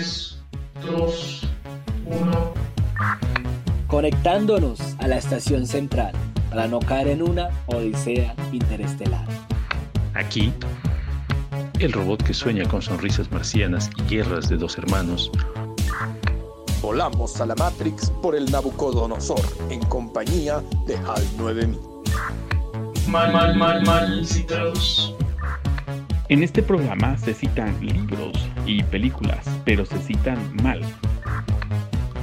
3, 2, 1. Conectándonos a la estación central para no caer en una odisea interestelar. Aquí, el robot que sueña con sonrisas marcianas y guerras de dos hermanos. Volamos a la Matrix por el Nabucodonosor en compañía de HAL 9000. Mal, mal, mal, mal citados. En este programa se citan libros y películas, pero se citan mal.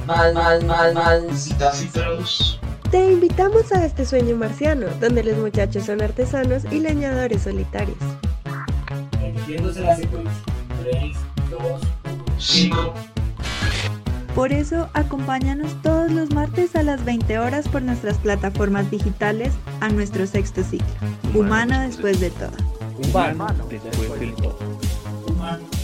Mal, mal, mal, mal. Citados. Te invitamos a este sueño marciano, donde los muchachos son artesanos y leñadores solitarios. Entiéndose la secuencia. 3, 2, 5. Por eso, acompáñanos todos los martes a las 20 horas por nuestras plataformas digitales a nuestro sexto ciclo, Humano después de todo. Humano después del todo. Humano, después de todo.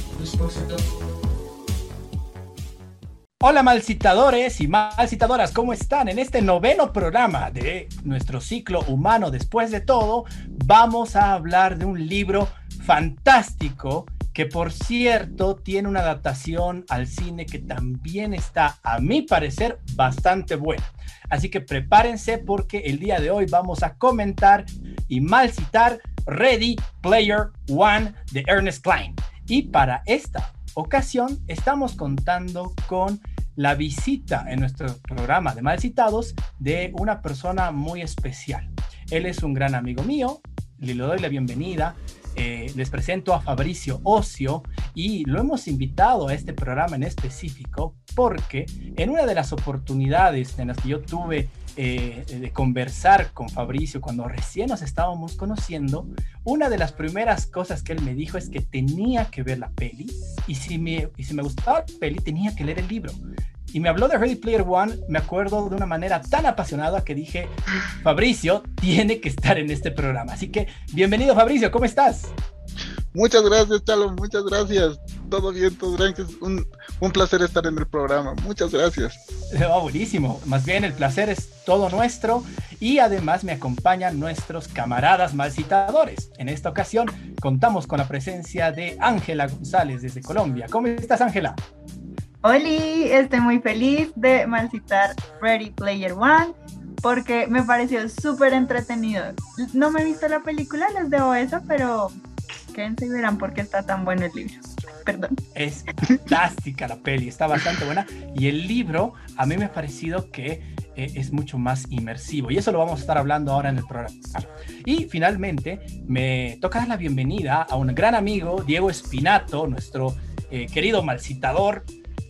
Hola malcitadores y malcitadoras, ¿cómo están? En este noveno programa de nuestro ciclo humano después de todo, vamos a hablar de un libro fantástico que por cierto tiene una adaptación al cine que también está, a mi parecer, bastante buena. Así que prepárense porque el día de hoy vamos a comentar y malcitar Ready Player One de Ernest Klein. Y para esta ocasión estamos contando con la visita en nuestro programa de Malcitados de una persona muy especial. Él es un gran amigo mío, le doy la bienvenida. eh, les presento a Fabricio Ocio y lo hemos invitado a este programa en específico porque en una de las oportunidades en las que yo tuve eh, de conversar con Fabricio cuando recién nos estábamos conociendo, una de las primeras cosas que él me dijo es que tenía que ver la peli y si me, y si me gustaba la peli tenía que leer el libro. Y me habló de Ready Player One, me acuerdo de una manera tan apasionada que dije, Fabricio tiene que estar en este programa. Así que, bienvenido Fabricio, ¿cómo estás? Muchas gracias, Chalo, muchas gracias. Todo bien, todo bien. Un, un placer estar en el programa. Muchas gracias. Oh, buenísimo. Más bien el placer es todo nuestro y además me acompañan nuestros camaradas malcitadores. En esta ocasión contamos con la presencia de Ángela González desde Colombia. ¿Cómo estás, Ángela? Oli, estoy muy feliz de malcitar Ready Player One porque me pareció súper entretenido. No me he visto la película, les debo eso, pero quédense y verán por qué está tan bueno el libro. Perdón. Es fantástica la peli, está bastante buena. Y el libro a mí me ha parecido que eh, es mucho más inmersivo. Y eso lo vamos a estar hablando ahora en el programa. Y finalmente me toca dar la bienvenida a un gran amigo, Diego Espinato, nuestro eh, querido malcitador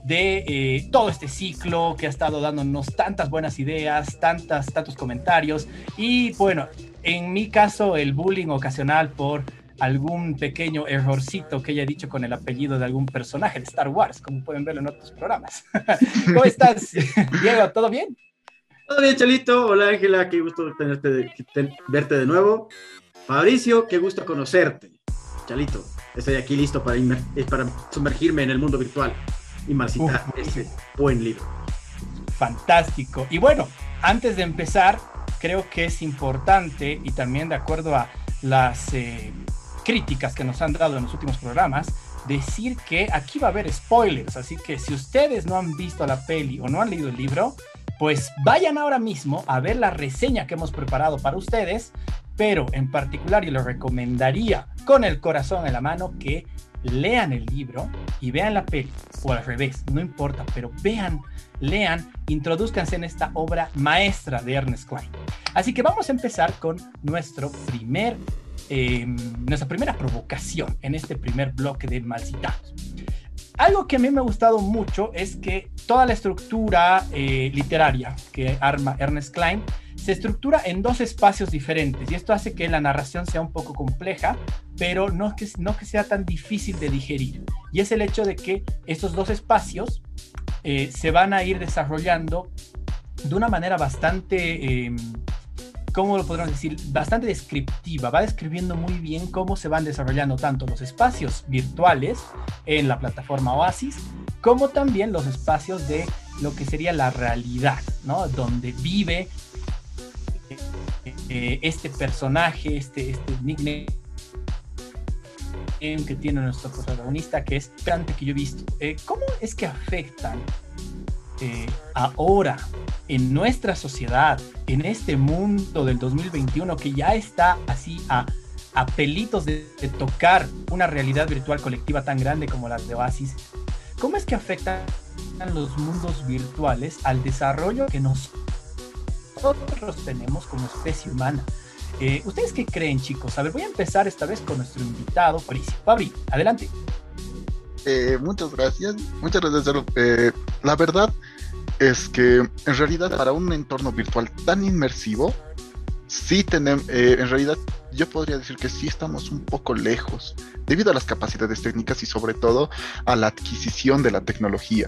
de eh, todo este ciclo que ha estado dándonos tantas buenas ideas, tantas, tantos comentarios. Y bueno, en mi caso, el bullying ocasional por algún pequeño errorcito que haya dicho con el apellido de algún personaje de Star Wars, como pueden verlo en otros programas. ¿Cómo estás, Diego? ¿Todo bien? Todo bien, Chalito. Hola, Ángela. Qué gusto tenerte de- ten- verte de nuevo. Fabricio, qué gusto conocerte. Chalito, estoy aquí listo para, eh, para sumergirme en el mundo virtual y marcitar Uf, este buen libro. Fantástico. Y bueno, antes de empezar, creo que es importante y también de acuerdo a las eh, críticas que nos han dado en los últimos programas, decir que aquí va a haber spoilers. Así que si ustedes no han visto la peli o no han leído el libro, pues vayan ahora mismo a ver la reseña que hemos preparado para ustedes. Pero en particular yo les recomendaría con el corazón en la mano que lean el libro y vean la peli, o al revés, no importa, pero vean, lean, introduzcanse en esta obra maestra de Ernest Klein. Así que vamos a empezar con nuestro primer, eh, nuestra primera provocación en este primer bloque de Malcitados. Algo que a mí me ha gustado mucho es que toda la estructura eh, literaria que arma Ernest Klein se estructura en dos espacios diferentes y esto hace que la narración sea un poco compleja, pero no que, no que sea tan difícil de digerir. Y es el hecho de que estos dos espacios eh, se van a ir desarrollando de una manera bastante, eh, ¿cómo lo podríamos decir? Bastante descriptiva. Va describiendo muy bien cómo se van desarrollando tanto los espacios virtuales en la plataforma Oasis, como también los espacios de lo que sería la realidad, ¿no? Donde vive eh, este personaje, este, este nickname que tiene nuestro protagonista, que es Cante que yo he visto. Eh, ¿Cómo es que afectan eh, ahora en nuestra sociedad, en este mundo del 2021 que ya está así a, a pelitos de, de tocar una realidad virtual colectiva tan grande como las de Oasis? ¿Cómo es que afectan los mundos virtuales al desarrollo que nosotros tenemos como especie humana? Eh, ¿Ustedes qué creen, chicos? A ver, voy a empezar esta vez con nuestro invitado, Fabricio. Fabri, adelante. Eh, muchas gracias, muchas gracias. Eh, la verdad es que en realidad para un entorno virtual tan inmersivo, sí tenemos, eh, en realidad yo podría decir que sí estamos un poco lejos debido a las capacidades técnicas y sobre todo a la adquisición de la tecnología.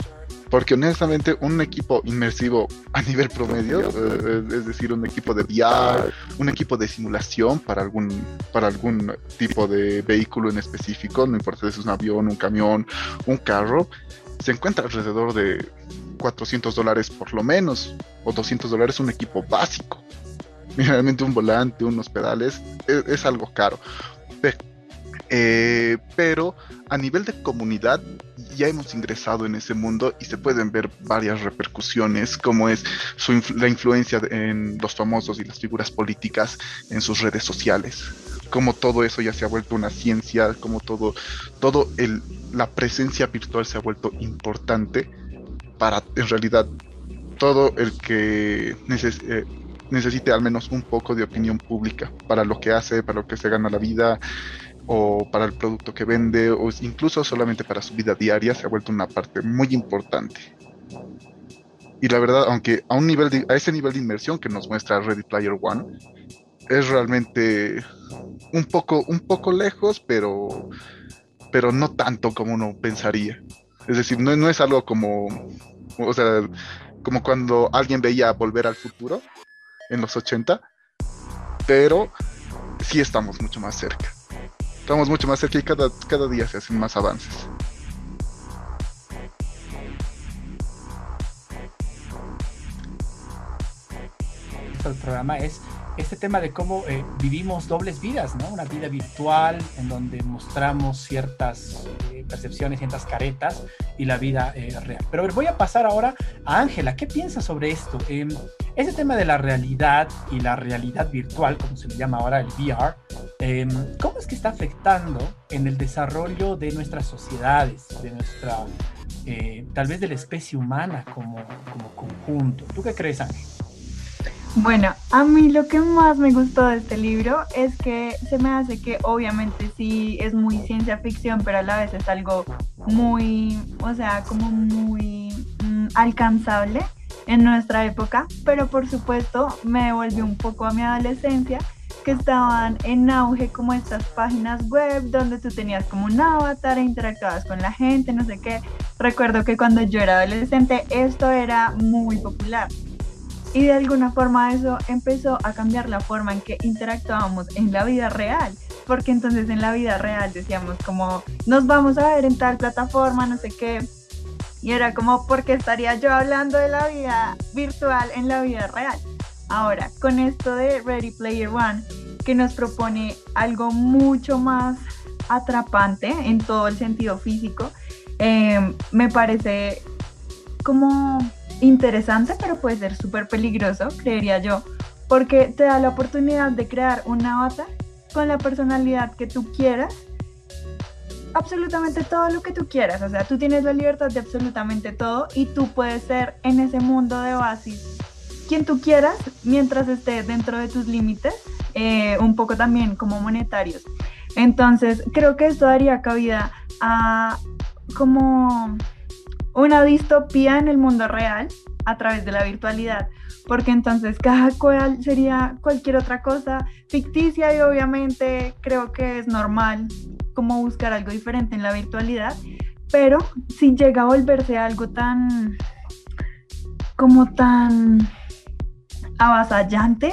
Porque honestamente un equipo inmersivo a nivel promedio, eh, es decir, un equipo de VR, un equipo de simulación para algún, para algún tipo de vehículo en específico, no importa si es un avión, un camión, un carro, se encuentra alrededor de 400 dólares por lo menos, o 200 dólares un equipo básico. Realmente un volante, unos pedales, es, es algo caro. Eh, pero a nivel de comunidad ya hemos ingresado en ese mundo y se pueden ver varias repercusiones, como es su la influencia en los famosos y las figuras políticas en sus redes sociales, como todo eso ya se ha vuelto una ciencia, como todo, todo el, la presencia virtual se ha vuelto importante para en realidad todo el que eh, necesite al menos un poco de opinión pública para lo que hace, para lo que se gana la vida o para el producto que vende o incluso solamente para su vida diaria se ha vuelto una parte muy importante. Y la verdad, aunque a un nivel de- a ese nivel de inmersión que nos muestra Ready Player One, es realmente un poco, un poco lejos, pero, pero no tanto como uno pensaría. Es decir, no, no es algo como, o sea, como cuando alguien veía Volver al Futuro en los 80, pero sí estamos mucho más cerca. Estamos mucho más cerca y cada, cada día se hacen más avances. el programa es este tema de cómo eh, vivimos dobles vidas, ¿no? Una vida virtual en donde mostramos ciertas eh, percepciones, ciertas caretas y la vida eh, real. Pero voy a pasar ahora a Ángela. ¿Qué piensas sobre esto? Eh, ese tema de la realidad y la realidad virtual, como se le llama ahora el VR, eh, ¿cómo es que está afectando en el desarrollo de nuestras sociedades, de nuestra, eh, tal vez de la especie humana como, como conjunto? ¿Tú qué crees, Ángel? Bueno, a mí lo que más me gustó de este libro es que se me hace que obviamente sí es muy ciencia ficción, pero a la vez es algo muy, o sea, como muy mm, alcanzable en nuestra época, pero por supuesto me devolvió un poco a mi adolescencia que estaban en auge como estas páginas web donde tú tenías como un avatar e interactuabas con la gente, no sé qué. Recuerdo que cuando yo era adolescente esto era muy popular. Y de alguna forma eso empezó a cambiar la forma en que interactuábamos en la vida real, porque entonces en la vida real decíamos como, nos vamos a ver en tal plataforma, no sé qué, y era como, ¿por qué estaría yo hablando de la vida virtual en la vida real? Ahora, con esto de Ready Player One, que nos propone algo mucho más atrapante en todo el sentido físico, eh, me parece como interesante, pero puede ser súper peligroso, creería yo, porque te da la oportunidad de crear un avatar con la personalidad que tú quieras, absolutamente todo lo que tú quieras, o sea, tú tienes la libertad de absolutamente todo y tú puedes ser en ese mundo de Oasis quien tú quieras mientras esté dentro de tus límites, eh, un poco también como monetarios. Entonces, creo que esto daría cabida a como una distopía en el mundo real a través de la virtualidad, porque entonces cada cual sería cualquier otra cosa ficticia y obviamente creo que es normal como buscar algo diferente en la virtualidad, pero si llega a volverse algo tan como tan avasallante,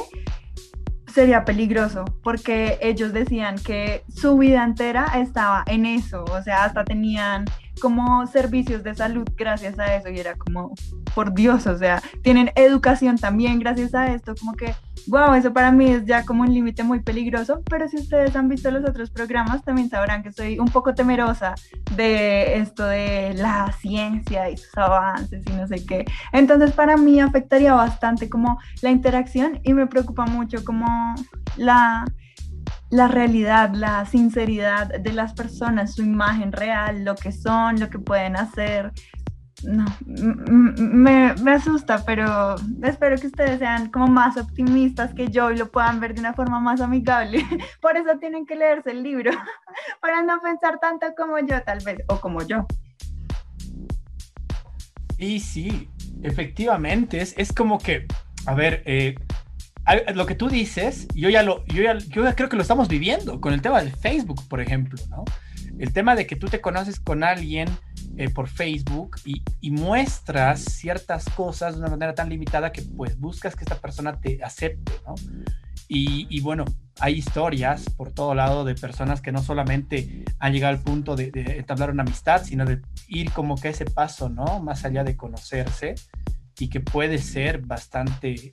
sería peligroso, porque ellos decían que su vida entera estaba en eso, o sea, hasta tenían como servicios de salud gracias a eso. Y era como, por Dios, o sea, tienen educación también gracias a esto, como que, wow, eso para mí es ya como un límite muy peligroso, pero si ustedes han visto los otros programas también sabrán que soy un poco temerosa de esto de la ciencia y sus avances y no sé qué. Entonces para mí afectaría bastante como la interacción y me preocupa mucho como la la realidad, la sinceridad de las personas, su imagen real, lo que son, lo que pueden hacer. No, me, asusta, pero espero que ustedes sean como más optimistas que yo y lo puedan ver de una forma más amigable. Por eso tienen que leerse el libro, para no pensar tanto como yo tal vez, o como yo. Y sí, efectivamente, es, es como que, a ver, eh, lo que tú dices, yo ya lo, yo ya, yo creo que lo estamos viviendo con el tema de Facebook, por ejemplo, ¿no? El tema de que tú te conoces con alguien eh, por Facebook y, y, muestras ciertas cosas de una manera tan limitada que pues buscas que esta persona te acepte, ¿no? Y, y bueno, hay historias por todo lado de personas que no solamente han llegado al punto de, de entablar una amistad, sino de ir como que ese paso, ¿no? Más allá de conocerse y que puede ser bastante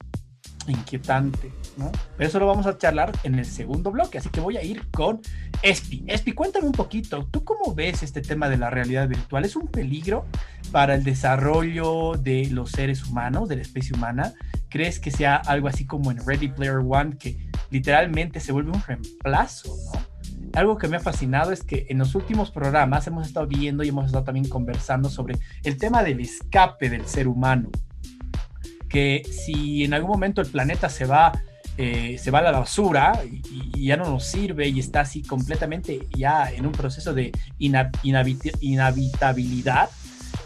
inquietante, ¿no? Pero eso lo vamos a charlar en el segundo bloque, así que voy a ir con Espi. Espi, cuéntame un poquito, ¿tú cómo ves este tema de la realidad virtual? ¿Es un peligro para el desarrollo de los seres humanos, de la especie humana? ¿Crees que sea algo así como en Ready Player One, que literalmente se vuelve un reemplazo, ¿no? Algo que me ha fascinado es que en los últimos programas hemos estado viendo y hemos estado también conversando sobre el tema del escape del ser humano que si en algún momento el planeta se va, eh, se va a la basura y, ya no nos sirve y está así completamente ya en un proceso de inhabitabilidad,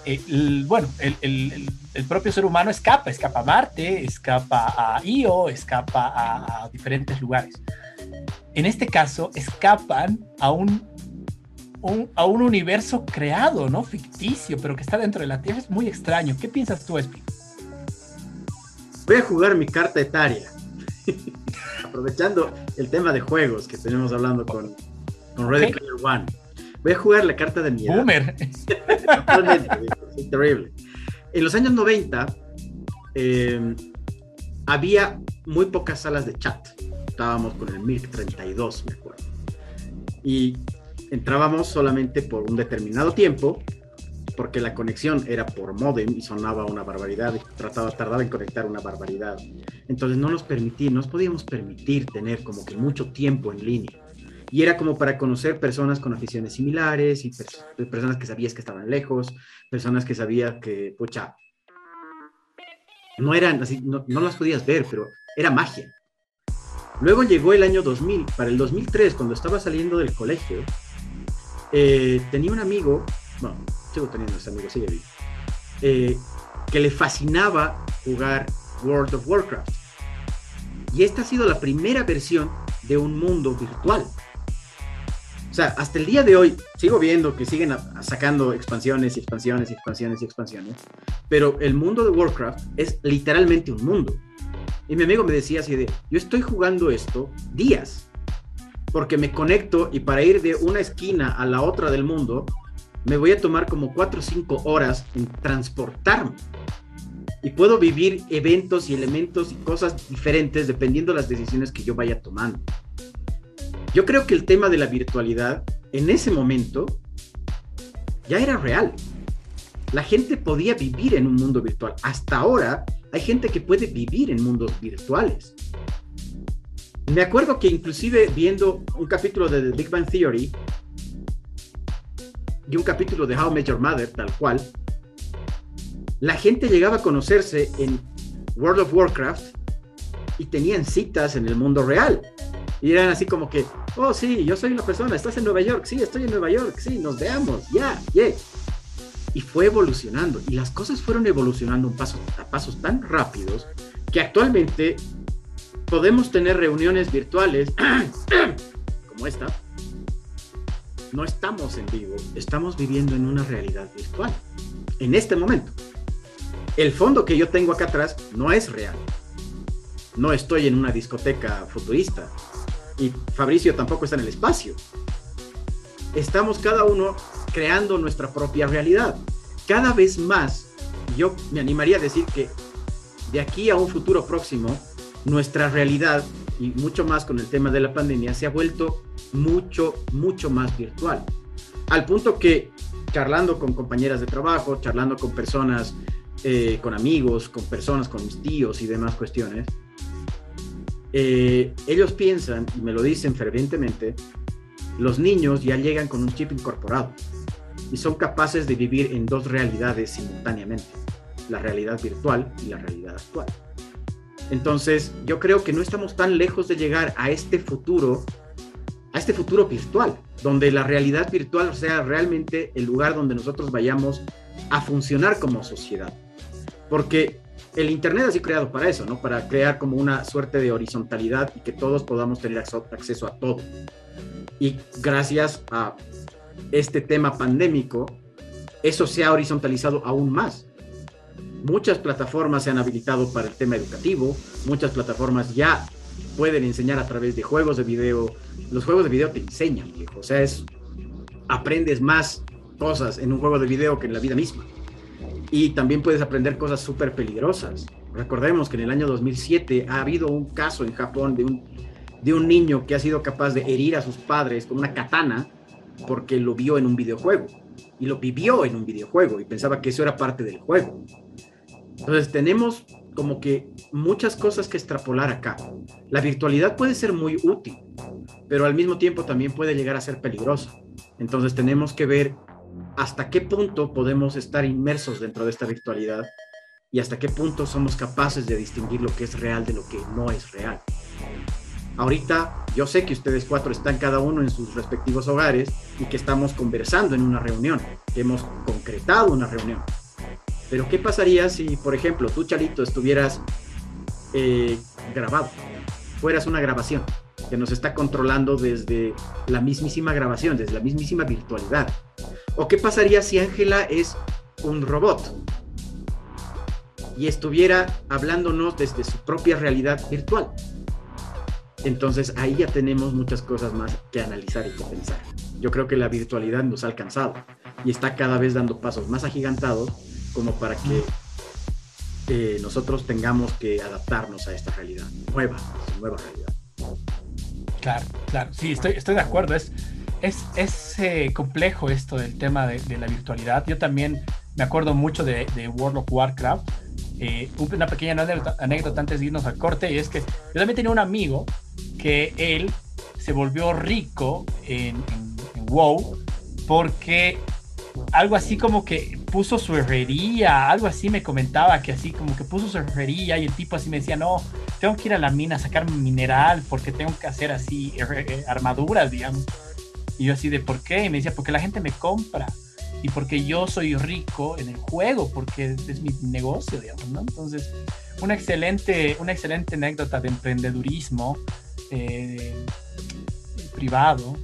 eh, bueno, el, propio ser humano escapa, escapa a Marte, escapa a Io, escapa a, diferentes lugares. En este caso, escapan a un a un universo creado, ¿no? Ficticio, pero que está dentro de la Tierra. Es muy extraño. ¿Qué piensas tú, Espi? Voy a jugar mi carta etaria. Aprovechando el tema de juegos que tenemos hablando con, con Ready Player One. Voy a jugar la carta de mi edad. Boomer. Es terrible. En los años 90 eh, había muy pocas salas de chat. Estábamos con el MIRC 32, me acuerdo. Y entrábamos solamente por un determinado tiempo porque la conexión era por modem y sonaba una barbaridad, y trataba, tardaba en conectar una barbaridad. Entonces no nos permití, nos podíamos permitir tener como que mucho tiempo en línea. Y era como para conocer personas con aficiones similares y personas que sabías que estaban lejos, personas que sabías que, pucha, no eran así, no, no las podías ver, pero era magia. Luego llegó el año 2000, para el 2003, cuando estaba saliendo del colegio, eh, tenía un amigo, bueno, sigo teniendo ese amigo, sigue vivo, eh, que le fascinaba jugar World of Warcraft. Y esta ha sido la primera versión de un mundo virtual. O sea, hasta el día de hoy sigo viendo que siguen sacando expansiones y expansiones y expansiones y expansiones, pero el mundo de Warcraft es literalmente un mundo. Y mi amigo me decía así de, yo estoy jugando esto días, porque me conecto y para ir de una esquina a la otra del mundo, me voy a tomar como 4 o 5 horas en transportarme. Y puedo vivir eventos y elementos y cosas diferentes dependiendo de las decisiones que yo vaya tomando. Yo creo que el tema de la virtualidad en ese momento ya era real. La gente podía vivir en un mundo virtual. Hasta ahora hay gente que puede vivir en mundos virtuales. Me acuerdo que inclusive viendo un capítulo de The Big Bang Theory, y un capítulo de How I Met Your Mother, tal cual, la gente llegaba a conocerse en World of Warcraft y tenían citas en el mundo real. Y eran así como que, oh sí, yo soy una persona, estás en Nueva York, sí, estoy en Nueva York, sí, nos veamos, ya, yeah, Y fue evolucionando, y las cosas fueron evolucionando un paso, a pasos tan rápidos que actualmente podemos tener reuniones virtuales como esta, no estamos en vivo, estamos viviendo en una realidad virtual. En este momento. El fondo que yo tengo acá atrás no es real. No estoy en una discoteca futurista. Y Fabricio tampoco está en el espacio. Estamos cada uno creando nuestra propia realidad. Cada vez más, yo me animaría a decir que de aquí a un futuro próximo, nuestra realidad, y mucho más con el tema de la pandemia, se ha vuelto mucho, mucho más virtual. Al punto que charlando con compañeras de trabajo, charlando con personas, eh, con amigos, con personas, con mis tíos y demás cuestiones, eh, ellos piensan, y me lo dicen fervientemente, los niños ya llegan con un chip incorporado y son capaces de vivir en dos realidades simultáneamente, la realidad virtual y la realidad actual. Entonces, yo creo que no estamos tan lejos de llegar a este futuro, a este futuro virtual, donde la realidad virtual sea realmente el lugar donde nosotros vayamos a funcionar como sociedad. Porque el Internet ha sido creado para eso, ¿no? Para crear como una suerte de horizontalidad y que todos podamos tener acceso a todo. Y gracias a este tema pandémico, eso se ha horizontalizado aún más. Muchas plataformas se han habilitado para el tema educativo, muchas plataformas ya pueden enseñar a través de juegos de video. Los juegos de video te enseñan, viejo. O sea, es, aprendes más cosas en un juego de video que en la vida misma. Y también puedes aprender cosas súper peligrosas. Recordemos que en el año 2007 ha habido un caso en Japón de un, de un niño que ha sido capaz de herir a sus padres con una katana porque lo vio en un videojuego. Y lo vivió en un videojuego y pensaba que eso era parte del juego. Entonces tenemos como que muchas cosas que extrapolar acá. La virtualidad puede ser muy útil, pero al mismo tiempo también puede llegar a ser peligrosa. Entonces tenemos que ver hasta qué punto podemos estar inmersos dentro de esta virtualidad y hasta qué punto somos capaces de distinguir lo que es real de lo que no es real. Ahorita yo sé que ustedes cuatro están cada uno en sus respectivos hogares y que estamos conversando en una reunión, que hemos concretado una reunión. Pero ¿qué pasaría si, por ejemplo, tú, Chalito, estuvieras eh, grabado? Fueras una grabación que nos está controlando desde la mismísima grabación, desde la mismísima virtualidad. ¿O qué pasaría si Ángela es un robot y estuviera hablándonos desde su propia realidad virtual? Entonces ahí ya tenemos muchas cosas más que analizar y que pensar. Yo creo que la virtualidad nos ha alcanzado y está cada vez dando pasos más agigantados como para que eh, nosotros tengamos que adaptarnos a esta realidad nueva, nueva realidad. Claro, claro, sí, estoy, estoy de acuerdo. Es, es, es eh, complejo esto del tema de, la virtualidad. Yo también me acuerdo mucho de, de World of Warcraft. Eh, una pequeña anécdota, antes de irnos al corte, y es que yo también tenía un amigo que él se volvió rico en WoW porque algo así como que puso su herrería, algo así me comentaba que así como que puso su herrería y el tipo así me decía, no, tengo que ir a la mina a sacar mineral porque tengo que hacer así eh, armaduras, digamos. Y yo así de, ¿por qué? Y me decía, porque la gente me compra y porque yo soy rico en el juego, porque es mi negocio, digamos, ¿no? Entonces, una excelente, una excelente anécdota de emprendedurismo eh, privado.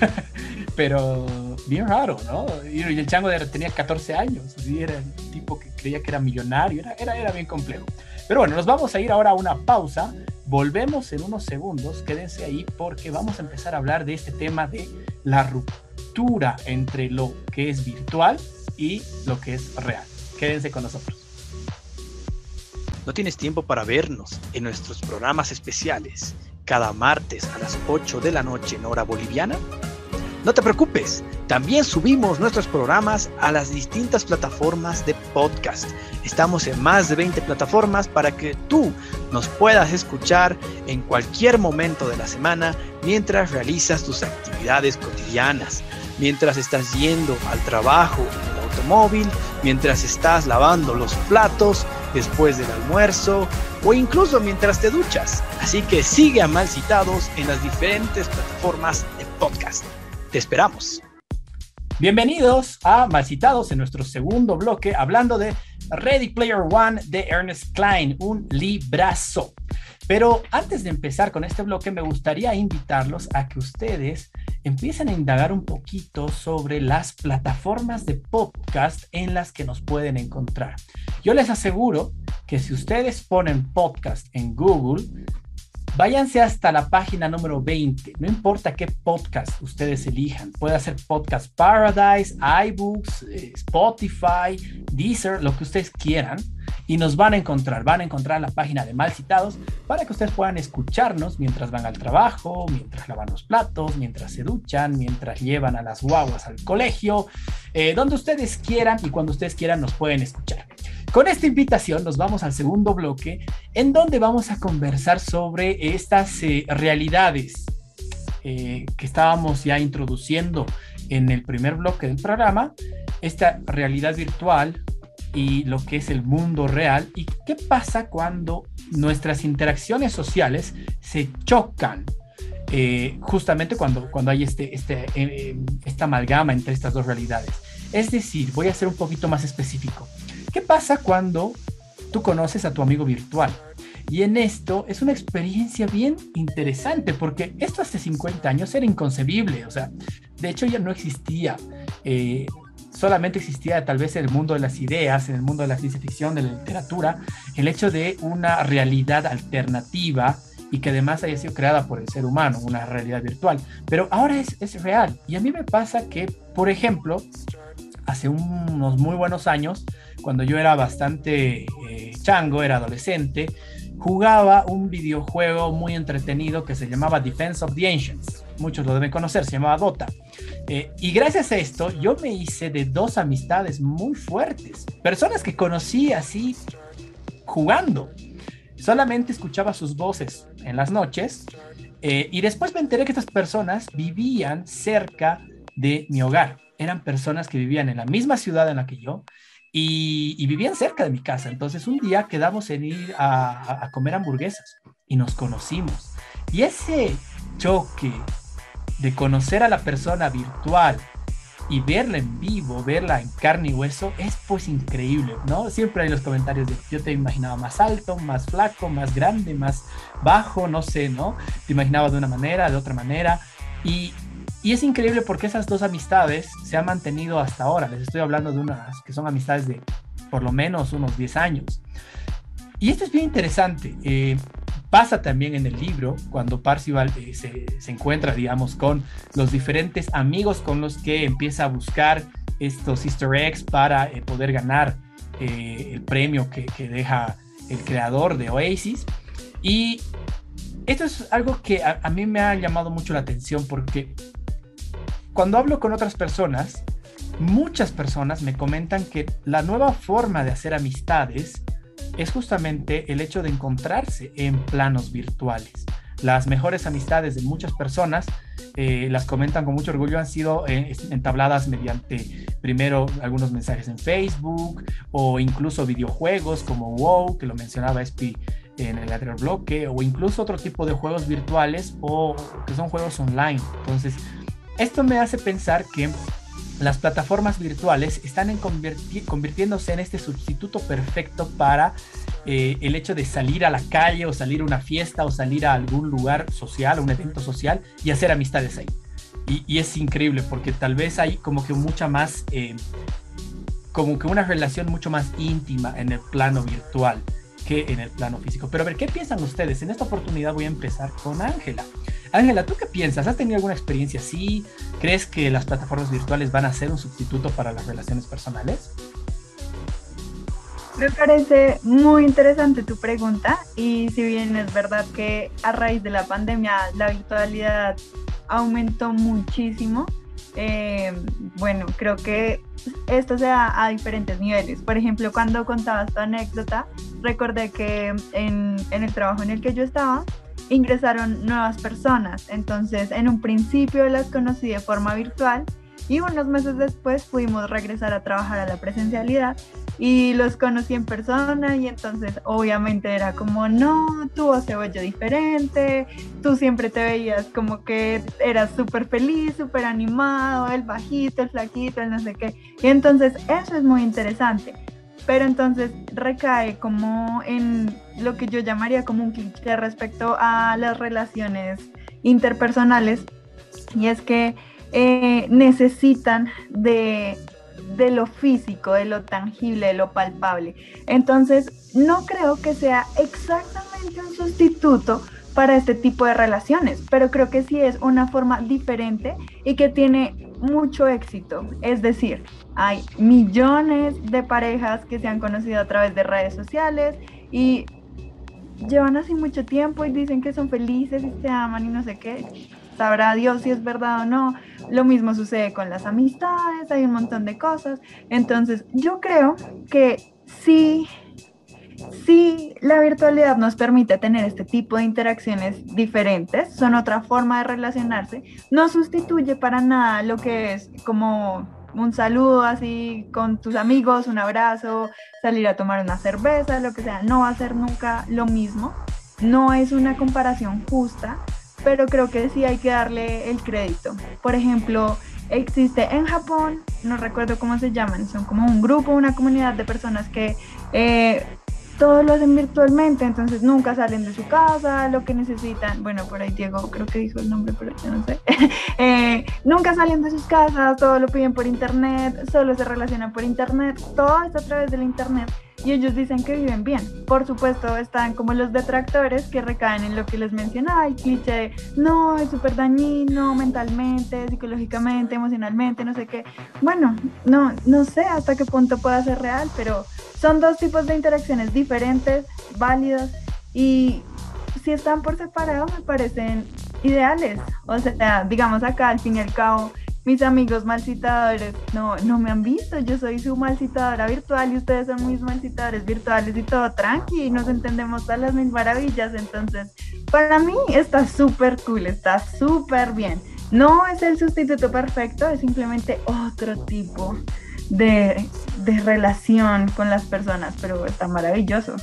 pero bien raro, ¿no? Y el chango tenía 14 años, era el tipo que creía que era millonario, era, era, era bien complejo. Pero bueno, nos vamos a ir ahora a una pausa, volvemos en unos segundos, quédense ahí porque vamos a empezar a hablar de este tema de la ruptura entre lo que es virtual y lo que es real. Quédense con nosotros. ¿No tienes tiempo para vernos en nuestros programas especiales cada martes a las 8 de la noche en hora boliviana? No te preocupes, también subimos nuestros programas a las distintas plataformas de podcast. Estamos en más de 20 plataformas para que tú nos puedas escuchar en cualquier momento de la semana mientras realizas tus actividades cotidianas, mientras estás yendo al trabajo en el automóvil, mientras estás lavando los platos después del almuerzo o incluso mientras te duchas. Así que sigue a Malcitados en las diferentes plataformas de podcast. Te esperamos. Bienvenidos a Malcitados en nuestro segundo bloque, hablando de Ready Player One de Ernest Klein, un librazo. Pero antes de empezar con este bloque, me gustaría invitarlos a que ustedes empiecen a indagar un poquito sobre las plataformas de podcast en las que nos pueden encontrar. Yo les aseguro que si ustedes ponen podcast en Google, váyanse hasta la página número 20. No importa qué podcast ustedes elijan. Puede ser Podcast Paradise, iBooks, eh, Spotify, Deezer, lo que ustedes quieran y nos van a encontrar, van a encontrar la página de Mal Citados para que ustedes puedan escucharnos mientras van al trabajo, mientras lavan los platos, mientras se duchan, mientras llevan a las guaguas al colegio, eh, donde ustedes quieran y cuando ustedes quieran nos pueden escuchar. Con esta invitación nos vamos al segundo bloque en donde vamos a conversar sobre estas eh, realidades eh, que estábamos ya introduciendo en el primer bloque del programa, esta realidad virtual y lo que es el mundo real y qué pasa cuando nuestras interacciones sociales se chocan. Eh, justamente cuando, cuando hay este, este, eh, esta amalgama entre estas dos realidades. Es decir, voy a ser un poquito más específico. ¿Qué pasa cuando tú conoces a tu amigo virtual? Y en esto es una experiencia bien interesante porque esto hace 50 años era inconcebible, o sea, de hecho ya no existía. Eh, solamente existía tal vez en el mundo de las ideas, en el mundo de la ciencia ficción, de la literatura, el hecho de una realidad alternativa y que además haya sido creada por el ser humano, una realidad virtual. Pero ahora es, es real. Y a mí me pasa que, por ejemplo, hace unos muy buenos años, cuando yo era bastante eh, chango, era adolescente, jugaba un videojuego muy entretenido que se llamaba Defense of the Ancients. Muchos lo deben conocer, se llamaba Dota. Eh, y gracias a esto yo me hice de dos amistades muy fuertes, personas que conocí así jugando. Solamente escuchaba sus voces en las noches eh, y después me enteré que estas personas vivían cerca de mi hogar. Eran personas que vivían en la misma ciudad en la que yo y, vivían cerca de mi casa. Entonces un día quedamos en ir a, comer hamburguesas y nos conocimos. Y ese choque de conocer a la persona virtual y verla en vivo, verla en carne y hueso, es pues increíble, ¿no? Siempre hay los comentarios de yo te imaginaba más alto, más flaco, más grande, más bajo, no sé, ¿no? Te imaginaba de una manera, de otra manera. Y, y es increíble porque esas dos amistades se han mantenido hasta ahora. Les estoy hablando de unas que son amistades de por lo menos unos 10 años. Y esto es bien interesante. Eh, pasa también en el libro cuando Parcival eh, se, se, encuentra, digamos, con los diferentes amigos con los que empieza a buscar estos easter eggs para eh, poder ganar eh, el premio que, que, deja el creador de Oasis. Y esto es algo que a, a mí me ha llamado mucho la atención porque cuando hablo con otras personas, muchas personas me comentan que la nueva forma de hacer amistades es justamente el hecho de encontrarse en planos virtuales. Las mejores amistades de muchas personas, eh, las comentan con mucho orgullo, han sido eh, entabladas mediante primero algunos mensajes en Facebook o incluso videojuegos como WoW, que lo mencionaba Espi en el anterior bloque, o incluso otro tipo de juegos virtuales o que son juegos online. Entonces, esto me hace pensar que las plataformas virtuales están en convirtiéndose en este sustituto perfecto para eh, el hecho de salir a la calle o salir a una fiesta o salir a algún lugar social, un evento social y hacer amistades ahí. Y, y es increíble porque tal vez hay como que mucha más, eh, como que una relación mucho más íntima en el plano virtual que en el plano físico. Pero a ver, ¿qué piensan ustedes? En esta oportunidad voy a empezar con Ángela. Ángela, ¿tú qué piensas? ¿Has tenido alguna experiencia así? ¿Crees que las plataformas virtuales van a ser un sustituto para las relaciones personales? Me parece muy interesante tu pregunta y si bien es verdad que a raíz de la pandemia la virtualidad aumentó muchísimo, eh, bueno, creo que esto se da a diferentes niveles. Por ejemplo, cuando contabas tu anécdota, recordé que en, en el trabajo en el que yo estaba, ingresaron nuevas personas. Entonces, en un principio las conocí de forma virtual y unos meses después pudimos regresar a trabajar a la presencialidad y los conocí en persona y entonces obviamente era como, no, tu voz se oye diferente, tú siempre te veías como que eras súper feliz, súper animado, el bajito, el flaquito, el no sé qué. Y entonces eso es muy interesante pero entonces recae como en lo que yo llamaría como un cliché respecto a las relaciones interpersonales y es que eh, necesitan de, de lo físico, de lo tangible, de lo palpable. Entonces, no creo que sea exactamente un sustituto, para este tipo de relaciones, pero creo que sí es una forma diferente y que tiene mucho éxito. Es decir, hay millones de parejas que se han conocido a través de redes sociales y llevan así mucho tiempo y dicen que son felices y se aman y no sé qué. Sabrá Dios si es verdad o no. Lo mismo sucede con las amistades, hay un montón de cosas. Entonces, yo creo que sí Sí, la virtualidad nos permite tener este tipo de interacciones diferentes, son otra forma de relacionarse, no sustituye para nada lo que es como un saludo así con tus amigos, un abrazo, salir a tomar una cerveza, lo que sea, no va a ser nunca lo mismo, no es una comparación justa, pero creo que sí hay que darle el crédito. Por ejemplo, existe en Japón, no recuerdo cómo se llaman, son como un grupo, una comunidad de personas que eh, todos lo hacen virtualmente, entonces nunca salen de su casa, lo que necesitan, bueno, por ahí Diego creo que dijo el nombre, pero yo no sé, eh, nunca salen de sus casas, todo lo piden por internet, solo se relacionan por internet, todo está a través del internet y ellos dicen que viven bien. Por supuesto, están como los detractores que recaen en lo que les mencionaba, el cliché no, es súper dañino mentalmente, psicológicamente, emocionalmente, no sé qué. Bueno, no, no sé hasta qué punto pueda ser real, pero son dos tipos de interacciones diferentes, válidas y si están por separado me parecen ideales. O sea, digamos acá al fin y al cabo mis amigos malcitadores no, no me han visto, yo soy su malcitadora virtual y ustedes son mis malcitadores virtuales y todo tranqui y nos entendemos todas las mil maravillas, entonces para mí está súper cool, está súper bien. No es el sustituto perfecto, es simplemente otro tipo de, de relación con las personas, pero está maravilloso.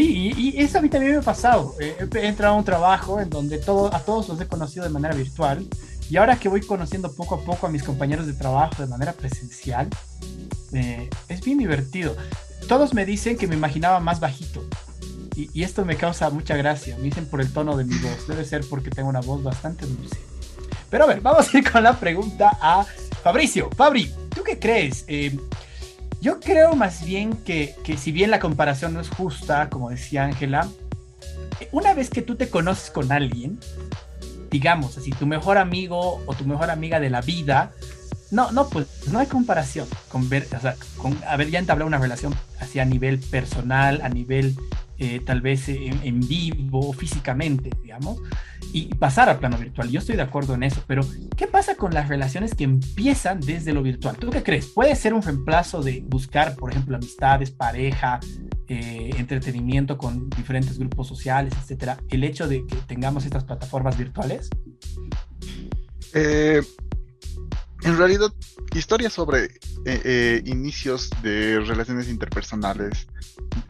Y, y, eso a mí también me ha pasado. Eh, he entrado a un trabajo en donde todo, a todos los he conocido de manera virtual. Y ahora que voy conociendo poco a poco a mis compañeros de trabajo de manera presencial, eh, es bien divertido. Todos me dicen que me imaginaba más bajito. Y, y, esto me causa mucha gracia. Me dicen por el tono de mi voz. Debe ser porque tengo una voz bastante dulce. Pero a ver, vamos a ir con la pregunta a Fabricio. Fabri, ¿tú qué crees? Eh, yo creo más bien que, que, si bien la comparación no es justa, como decía Ángela, una vez que tú te conoces con alguien, digamos así, tu mejor amigo o tu mejor amiga de la vida, no, no, pues no hay comparación. Con ver, o sea, con haber ya entablado una relación así a nivel personal, a nivel eh, tal vez en, en, vivo, físicamente, digamos, y pasar al plano virtual. Yo estoy de acuerdo en eso, pero ¿qué pasa con las relaciones que empiezan desde lo virtual? ¿Tú qué crees? ¿Puede ser un reemplazo de buscar, por ejemplo, amistades, pareja, eh, entretenimiento con diferentes grupos sociales, etcétera, el hecho de que tengamos estas plataformas virtuales? Eh, en realidad, historias sobre eh, eh, inicios de relaciones interpersonales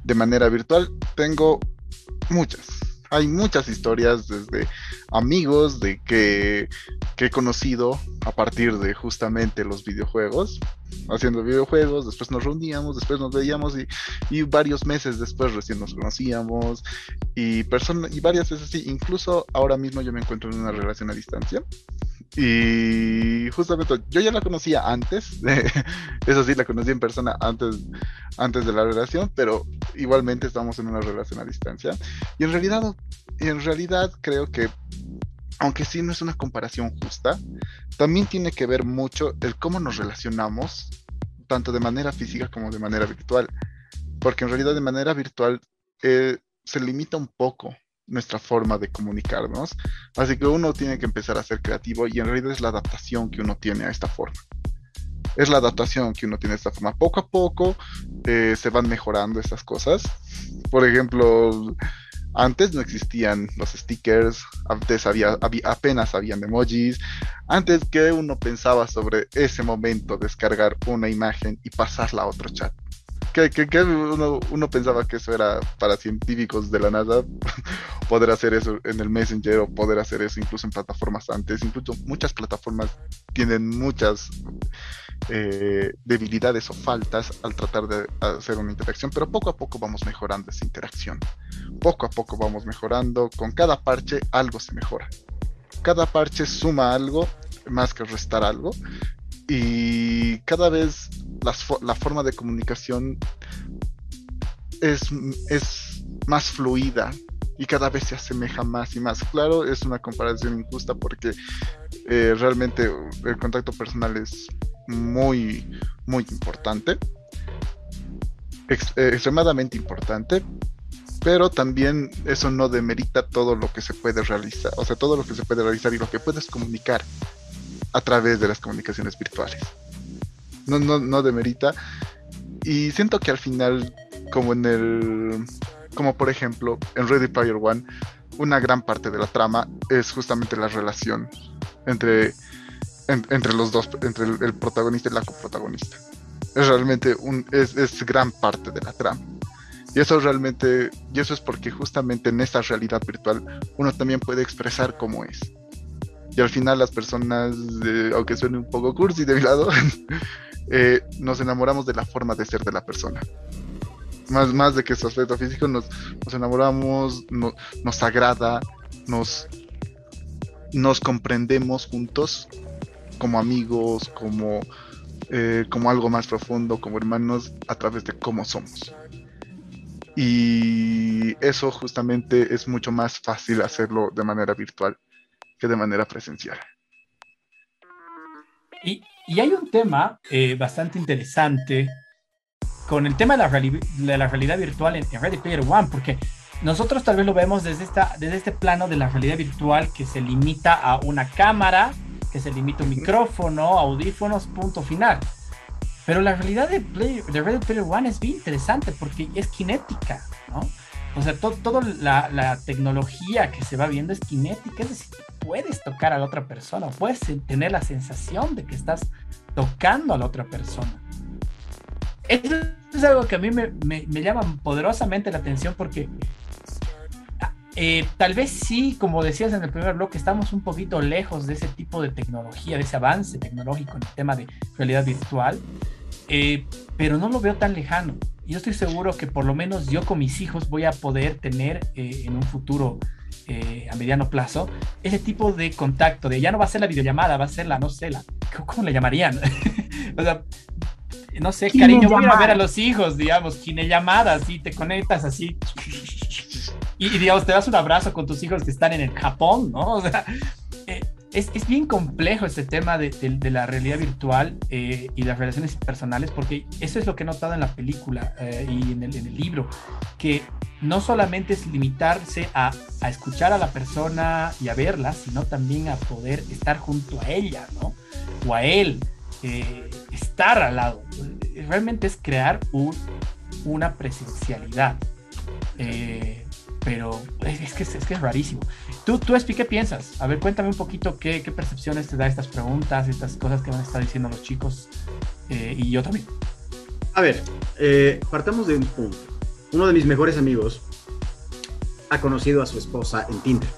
de manera virtual, tengo muchas. Hay muchas historias desde amigos de que, que, he conocido a partir de justamente los videojuegos, haciendo videojuegos, después nos reuníamos, después nos veíamos y, y varios meses después recién nos conocíamos y, y varias veces así, incluso ahora mismo yo me encuentro en una relación a distancia y justamente yo ya la conocía antes, eso sí, la conocí en persona antes, antes de la relación, pero igualmente estamos en una relación a distancia. Y en realidad, en realidad creo que, aunque sí no es una comparación justa, también tiene que ver mucho el cómo nos relacionamos, tanto de manera física como de manera virtual. Porque en realidad de manera virtual eh, se limita un poco nuestra forma de comunicarnos. Así que uno tiene que empezar a ser creativo y en realidad es la adaptación que uno tiene a esta forma. Es la adaptación que uno tiene a esta forma. Poco a poco eh, se van mejorando estas cosas. Por ejemplo, antes no existían los stickers, antes había, apenas habían emojis. Antes que uno pensaba sobre ese momento, descargar una imagen y pasarla a otro chat que, uno, pensaba que eso era para científicos de la NASA, poder hacer eso en el Messenger o poder hacer eso incluso en plataformas antes. Incluso muchas plataformas tienen muchas eh, debilidades o faltas al tratar de hacer una interacción, pero poco a poco vamos mejorando esa interacción. Poco a poco vamos mejorando, con cada parche algo se mejora. Cada parche suma algo más que restar algo y cada vez la forma de comunicación es, es más fluida y cada vez se asemeja más y más. Claro, es una comparación injusta porque eh, realmente el contacto personal es muy, muy importante, eh, extremadamente importante, pero también eso no demerita todo lo que se puede realizar, o sea, todo lo que se puede realizar y lo que puedes comunicar a través de las comunicaciones virtuales. No, no, no demerita. Y siento que al final, como en el, como por ejemplo en Ready Player One, una gran parte de la trama es justamente la relación entre, en- entre los dos, entre el, el protagonista y la coprotagonista. Es realmente un, es, es gran parte de la trama. Y eso realmente, y eso es porque justamente en esta realidad virtual uno también puede expresar cómo es. Y al final las personas, eh, aunque suene un poco cursi de mi lado, eh, nos enamoramos de la forma de ser de la persona. Más, más de que su aspecto físico, nos, nos enamoramos, no- nos agrada, nos, nos comprendemos juntos como amigos, como, eh, como algo más profundo, como hermanos, a través de cómo somos. Y eso justamente es mucho más fácil hacerlo de manera virtual que de manera presencial. Y, y hay un tema eh, bastante interesante con el tema de la, de la realidad virtual en, en Ready Player One, porque nosotros tal vez lo vemos desde, esta, desde este plano de la realidad virtual que se limita a una cámara, que se limita a un micrófono, audífonos, punto final. Pero la realidad de, Play- de Ready Player One es bien interesante porque es cinética, ¿no? O sea, to- toda la, tecnología que se va viendo es cinética, es decir, puedes tocar a la otra persona, puedes tener la sensación de que estás tocando a la otra persona. Eso es algo que a mí me llama poderosamente la atención porque ah, eh, tal vez sí, como decías en el primer bloque, estamos un poquito lejos de ese tipo de tecnología, de ese avance tecnológico en el tema de realidad virtual, eh, pero no lo veo tan lejano. Yo estoy seguro que por lo menos yo con mis hijos voy a poder tener eh, en un futuro eh, a mediano plazo ese tipo de contacto, de ya no va a ser la videollamada, va a ser la, no sé, la, ¿cómo le llamarían? o sea, no sé, cariño, voy a ver a los hijos, digamos, llamadas y te conectas así. Y, y, digamos, te das un abrazo con tus hijos que están en el Japón, ¿no? O sea, eh, es, es, bien complejo este tema de, de, de la realidad virtual eh, y las relaciones personales, porque eso es lo que he notado en la película eh, y en el, en el, libro, que no solamente es limitarse a, a, escuchar a la persona y a verla, sino también a poder estar junto a ella, ¿no? O a él, eh, estar al lado. Realmente es crear un, una presencialidad. Eh, pero es que es, es que es rarísimo. Tú, tú, Espi, ¿qué piensas? A ver, cuéntame un poquito qué, percepciones te da estas preguntas, estas cosas que van a estar diciendo los chicos eh, y yo también. A ver, eh, partamos de un punto. Uno de mis mejores amigos ha conocido a su esposa en Tinder.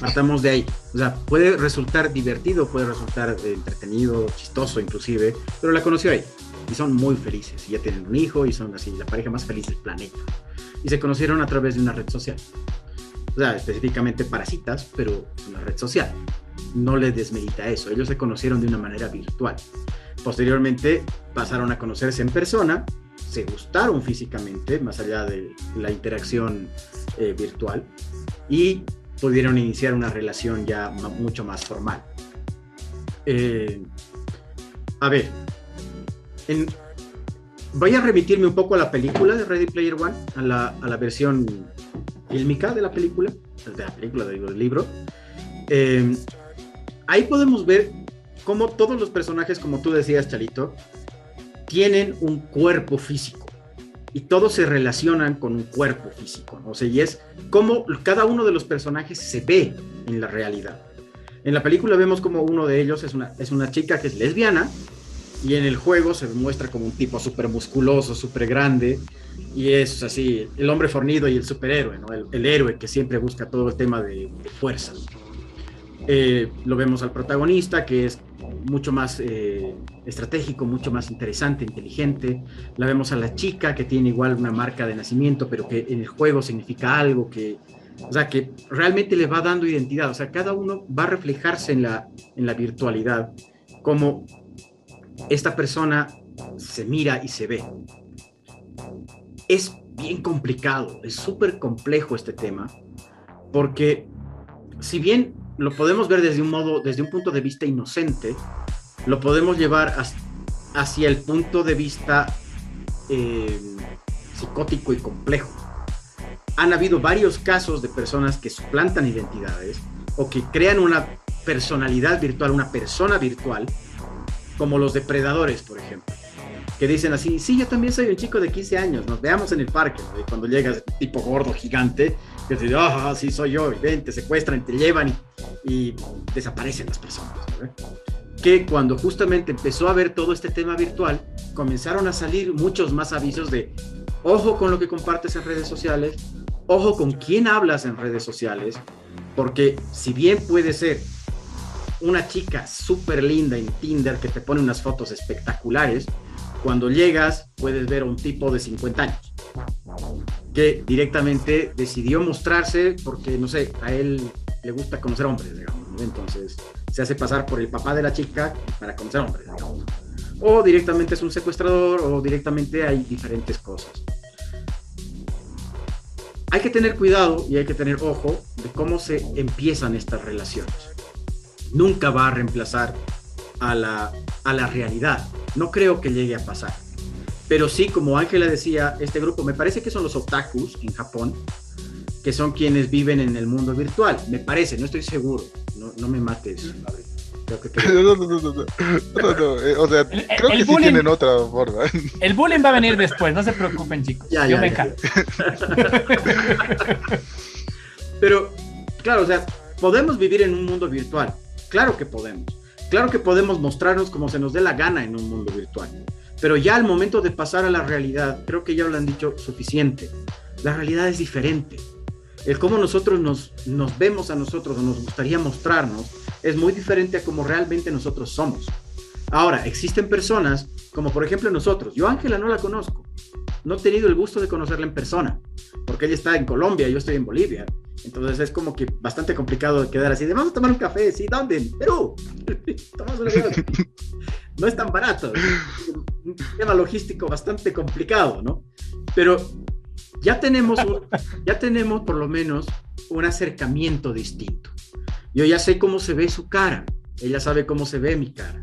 Partamos de ahí. O sea, puede resultar divertido, puede resultar entretenido, chistoso inclusive, pero la conoció ahí. Y son muy felices. Ya tienen un hijo y son así, la pareja más feliz del planeta. Y se conocieron a través de una red social. O sea, específicamente parasitas, pero una red social. No les desmerita eso. Ellos se conocieron de una manera virtual. Posteriormente pasaron a conocerse en persona, se gustaron físicamente, más allá de la interacción eh, virtual, y pudieron iniciar una relación ya mucho más formal. Eh, a ver, voy a remitirme un poco a la película de Ready Player One, a la, a la versión fílmica de la película, de la película, digo, del libro. Eh, ahí podemos ver cómo todos los personajes, como tú decías, Chalito, tienen un cuerpo físico y todos se relacionan con un cuerpo físico, ¿no? o sea, y es cómo cada uno de los personajes se ve en la realidad. En la película vemos como uno de ellos es una, es una chica que es lesbiana y en el juego se muestra como un tipo súper musculoso, súper grande y es así, el hombre fornido y el superhéroe, ¿no? el, héroe que siempre busca todo el tema de, de fuerza. Eh, lo vemos al protagonista que es mucho más eh, estratégico, mucho más interesante, inteligente. La vemos a la chica que tiene igual una marca de nacimiento, pero que en el juego significa algo que, o sea, que realmente le va dando identidad. O sea, cada uno va a reflejarse en la, en la virtualidad, como esta persona se mira y se ve. Es bien complicado, es súper complejo este tema, porque si bien lo podemos ver desde un modo, desde un punto de vista inocente, lo podemos llevar hacia el punto de vista eh, psicótico y complejo. Han habido varios casos de personas que suplantan identidades o que crean una personalidad virtual, una persona virtual, como los depredadores, por ejemplo, que dicen así, sí, yo también soy un chico de 15 años, nos veamos en el parque, cuando llegas tipo gordo, gigante, que dice, ah, sí, soy yo, ven, te secuestran, te llevan y, desaparecen las personas. Que cuando justamente empezó a ver todo este tema virtual, comenzaron a salir muchos más avisos de, ojo con lo que compartes en redes sociales, ojo con quién hablas en redes sociales, porque si bien puede ser una chica súper linda en Tinder que te pone unas fotos espectaculares, cuando llegas puedes ver a un tipo de 50 años que directamente decidió mostrarse porque, no sé, a él le gusta conocer hombres, digamos. Entonces se hace pasar por el papá de la chica para conocer hombres, digamos. O directamente es un secuestrador o directamente hay diferentes cosas. Hay que tener cuidado y hay que tener ojo de cómo se empiezan estas relaciones nunca va a reemplazar a la, a la realidad. No creo que llegue a pasar. Pero sí, como Ángela decía, este grupo, me parece que son los otakus en Japón, que son quienes viven en el mundo virtual. Me parece, no estoy seguro. No, no me mates. Creo que no, no, no, no, no, eh, o sea, creo que sí tienen otra forma. El bullying va a venir después, no se preocupen, chicos. Ya, Yo me encargo. Pero, claro, o sea, podemos vivir en un mundo virtual, Claro que podemos. Claro que podemos mostrarnos como se nos dé la gana en un mundo virtual. Pero ya al momento de pasar a la realidad, creo que ya lo han dicho suficiente. La realidad es diferente. El cómo nosotros nos, nos vemos a nosotros o nos gustaría mostrarnos es muy diferente a cómo realmente nosotros somos. Ahora, existen personas como por ejemplo nosotros. Yo Ángela no la conozco. No he tenido el gusto de conocerla en persona, porque ella está en Colombia, yo estoy en Bolivia. Entonces es como que bastante complicado quedar así de vamos a tomar un café, sí, ¿dónde? En Perú. no es tan barato. un tema logístico bastante complicado, ¿no? Pero ya tenemos, ya tenemos por lo menos un acercamiento distinto. Yo ya sé cómo se ve su cara, ella sabe cómo se ve mi cara.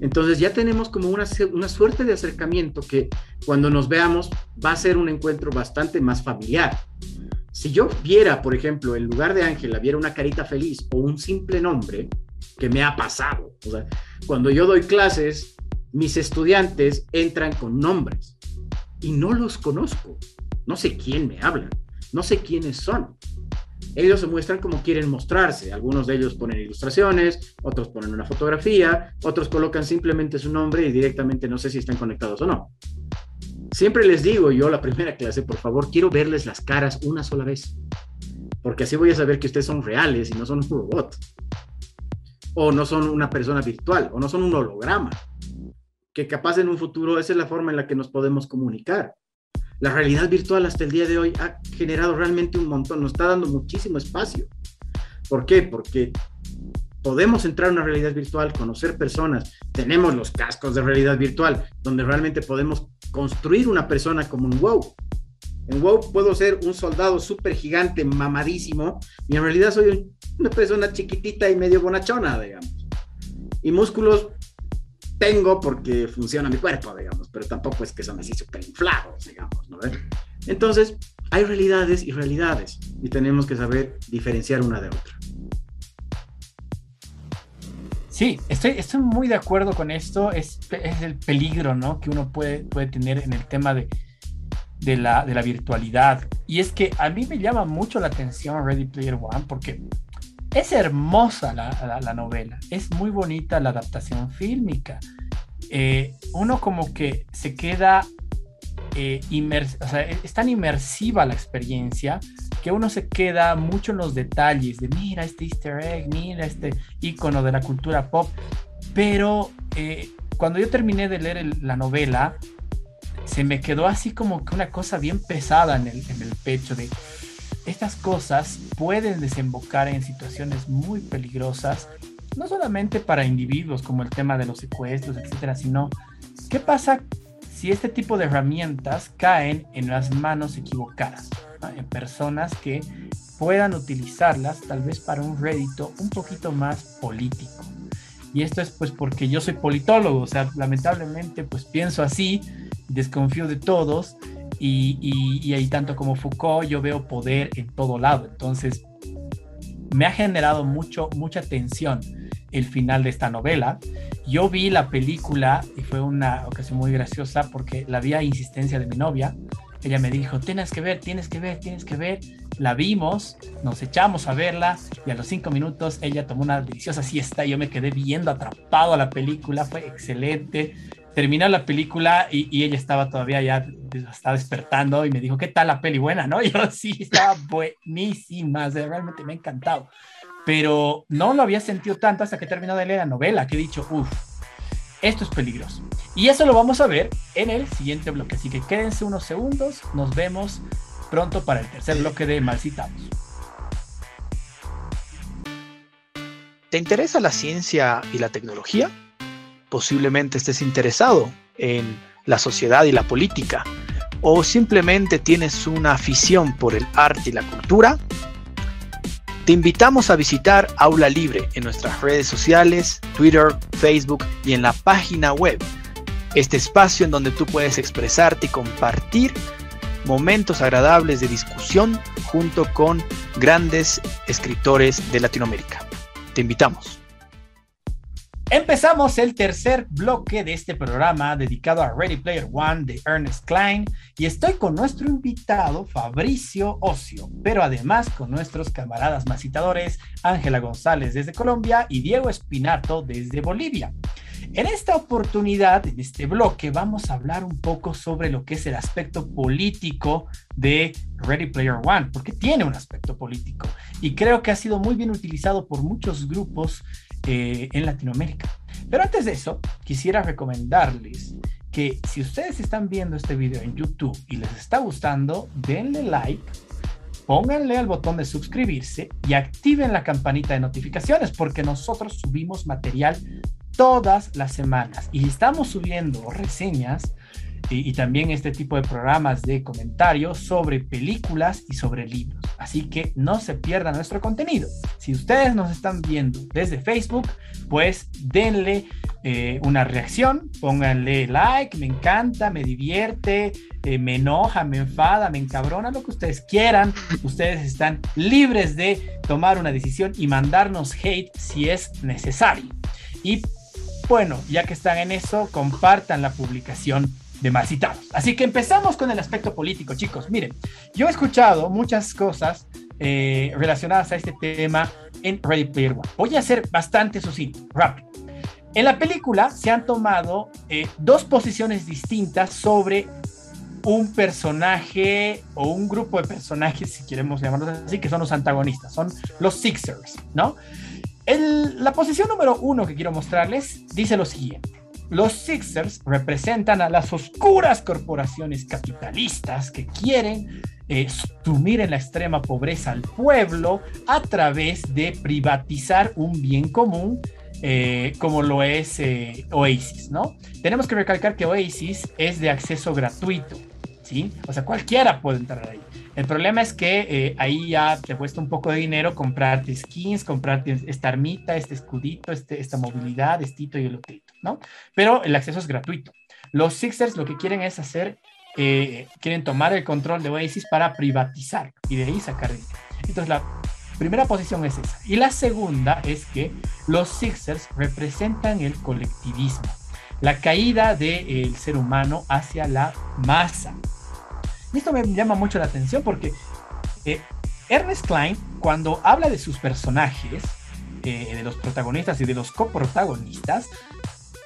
Entonces ya tenemos como una, una suerte de acercamiento que cuando nos veamos va a ser un encuentro bastante más familiar si yo viera, por ejemplo, en lugar de Ángela, viera una carita feliz o un simple nombre, que me ha pasado. O sea, cuando yo doy clases, mis estudiantes entran con nombres y no los conozco. No sé quién me hablan, no sé quiénes son. Ellos se muestran como quieren mostrarse. Algunos de ellos ponen ilustraciones, otros ponen una fotografía, otros colocan simplemente su nombre y directamente no sé si están conectados o no. Siempre les digo yo la primera clase, por favor, quiero verles las caras una sola vez, porque así voy a saber que ustedes son reales y no son un robot, o no son una persona virtual, o no son un holograma, que capaz en un futuro esa es la forma en la que nos podemos comunicar. La realidad virtual hasta el día de hoy ha generado realmente un montón, nos está dando muchísimo espacio. ¿Por qué? Porque podemos entrar a una realidad virtual, conocer personas, tenemos los cascos de realidad virtual, donde realmente podemos construir una persona como un WoW. En WoW puedo ser un soldado súper gigante, mamadísimo, y en realidad soy una persona chiquitita y medio bonachona, digamos. Y músculos tengo porque funciona mi cuerpo, digamos, pero tampoco es que son así súper inflados, digamos, ¿no? Entonces, hay realidades y realidades, y tenemos que saber diferenciar una de otra. Sí, estoy, muy de acuerdo con esto. Es, es el peligro ¿no? que uno puede, puede tener en el tema de, de, la, de la virtualidad. Y es que a mí me llama mucho la atención Ready Player One porque es hermosa la, la, novela, es muy bonita la adaptación fílmica. Eh, uno como que se queda eh, es tan inmersiva la experiencia que uno se queda mucho en los detalles de mira este easter egg, mira este icono de la cultura pop, pero eh, cuando yo terminé de leer la novela, se me quedó así como que una cosa bien pesada en el, en el pecho de estas cosas pueden desembocar en situaciones muy peligrosas, no solamente para individuos como el tema de los secuestros, etcétera, sino qué pasa si este tipo de herramientas caen en las manos equivocadas, ¿no? en personas que puedan utilizarlas tal vez para un rédito un poquito más político. Y esto es pues porque yo soy politólogo, o sea, lamentablemente pues pienso así, desconfío de todos y, y, y ahí tanto como Foucault yo veo poder en todo lado. Entonces me ha generado mucho, mucha tensión el final de esta novela. Yo vi la película y fue una ocasión muy graciosa porque la vi insistencia de mi novia. Ella me dijo, tienes que ver, tienes que ver, tienes que ver. La vimos, nos echamos a verla y a los cinco minutos ella tomó una deliciosa siesta y yo me quedé viendo atrapado a la película. Fue excelente. Terminó la película y, ella estaba todavía ya, estaba despertando y me dijo, ¿qué tal la peli? Buena, ¿no? Yo sí, estaba buenísima, o sea, realmente me ha encantado pero no lo había sentido tanto hasta que terminó de leer la novela, que he dicho, uff, esto es peligroso. Y eso lo vamos a ver en el siguiente bloque, así que quédense unos segundos, nos vemos pronto para el tercer bloque de Malcitados. ¿Te interesa la ciencia y la tecnología? Posiblemente estés interesado en la sociedad y la política, o simplemente tienes una afición por el arte y la cultura, te invitamos a visitar Aula Libre en nuestras redes sociales, Twitter, Facebook y en la página web. Este espacio en donde tú puedes expresarte y compartir momentos agradables de discusión junto con grandes escritores de Latinoamérica. Te invitamos. Empezamos el tercer bloque de este programa dedicado a Ready Player One de Ernest Klein y estoy con nuestro invitado Fabricio Ocio, pero además con nuestros camaradas macitadores Ángela González desde Colombia y Diego Espinato desde Bolivia. En esta oportunidad, en este bloque, vamos a hablar un poco sobre lo que es el aspecto político de Ready Player One, porque tiene un aspecto político y creo que ha sido muy bien utilizado por muchos grupos eh, en Latinoamérica. Pero antes de eso, quisiera recomendarles que si ustedes están viendo este video en YouTube y les está gustando, denle like, pónganle al botón de suscribirse y activen la campanita de notificaciones porque nosotros subimos material todas las semanas y estamos subiendo reseñas y, también este tipo de programas de comentarios sobre películas y sobre libros. Así que no se pierda nuestro contenido. Si ustedes nos están viendo desde Facebook, pues denle eh, una reacción, pónganle like, me encanta, me divierte, eh, me enoja, me enfada, me encabrona, lo que ustedes quieran. Ustedes están libres de tomar una decisión y mandarnos hate si es necesario. Y bueno, ya que están en eso, compartan la publicación de más citados. Así que empezamos con el aspecto político, chicos. Miren, yo he escuchado muchas cosas eh, relacionadas a este tema en Ready Player One. Voy a ser bastante sucinto, rápido. En la película se han tomado eh, dos posiciones distintas sobre un personaje o un grupo de personajes, si queremos llamarlos así, que son los antagonistas, son los Sixers, ¿no? La posición número uno que quiero mostrarles dice lo siguiente. Los Sixers representan a las oscuras corporaciones capitalistas que quieren eh, sumir en la extrema pobreza al pueblo a través de privatizar un bien común eh, como lo es eh, Oasis, ¿no? Tenemos que recalcar que Oasis es de acceso gratuito, ¿sí? O sea, cualquiera puede entrar ahí. El problema es que eh, ahí ya te cuesta un poco de dinero comprarte skins, comprarte esta armita, este escudito, este, esta movilidad, estito y el otito, ¿no? Pero el acceso es gratuito. Los Sixers lo que quieren es hacer, eh, quieren tomar el control de Oasis para privatizar y de ahí sacar dinero. Entonces la primera posición es esa. Y la segunda es que los Sixers representan el colectivismo, la caída del ser humano hacia la masa. Esto me llama mucho la atención porque eh, Ernest Klein, cuando habla de sus personajes, eh, de los protagonistas y de los coprotagonistas,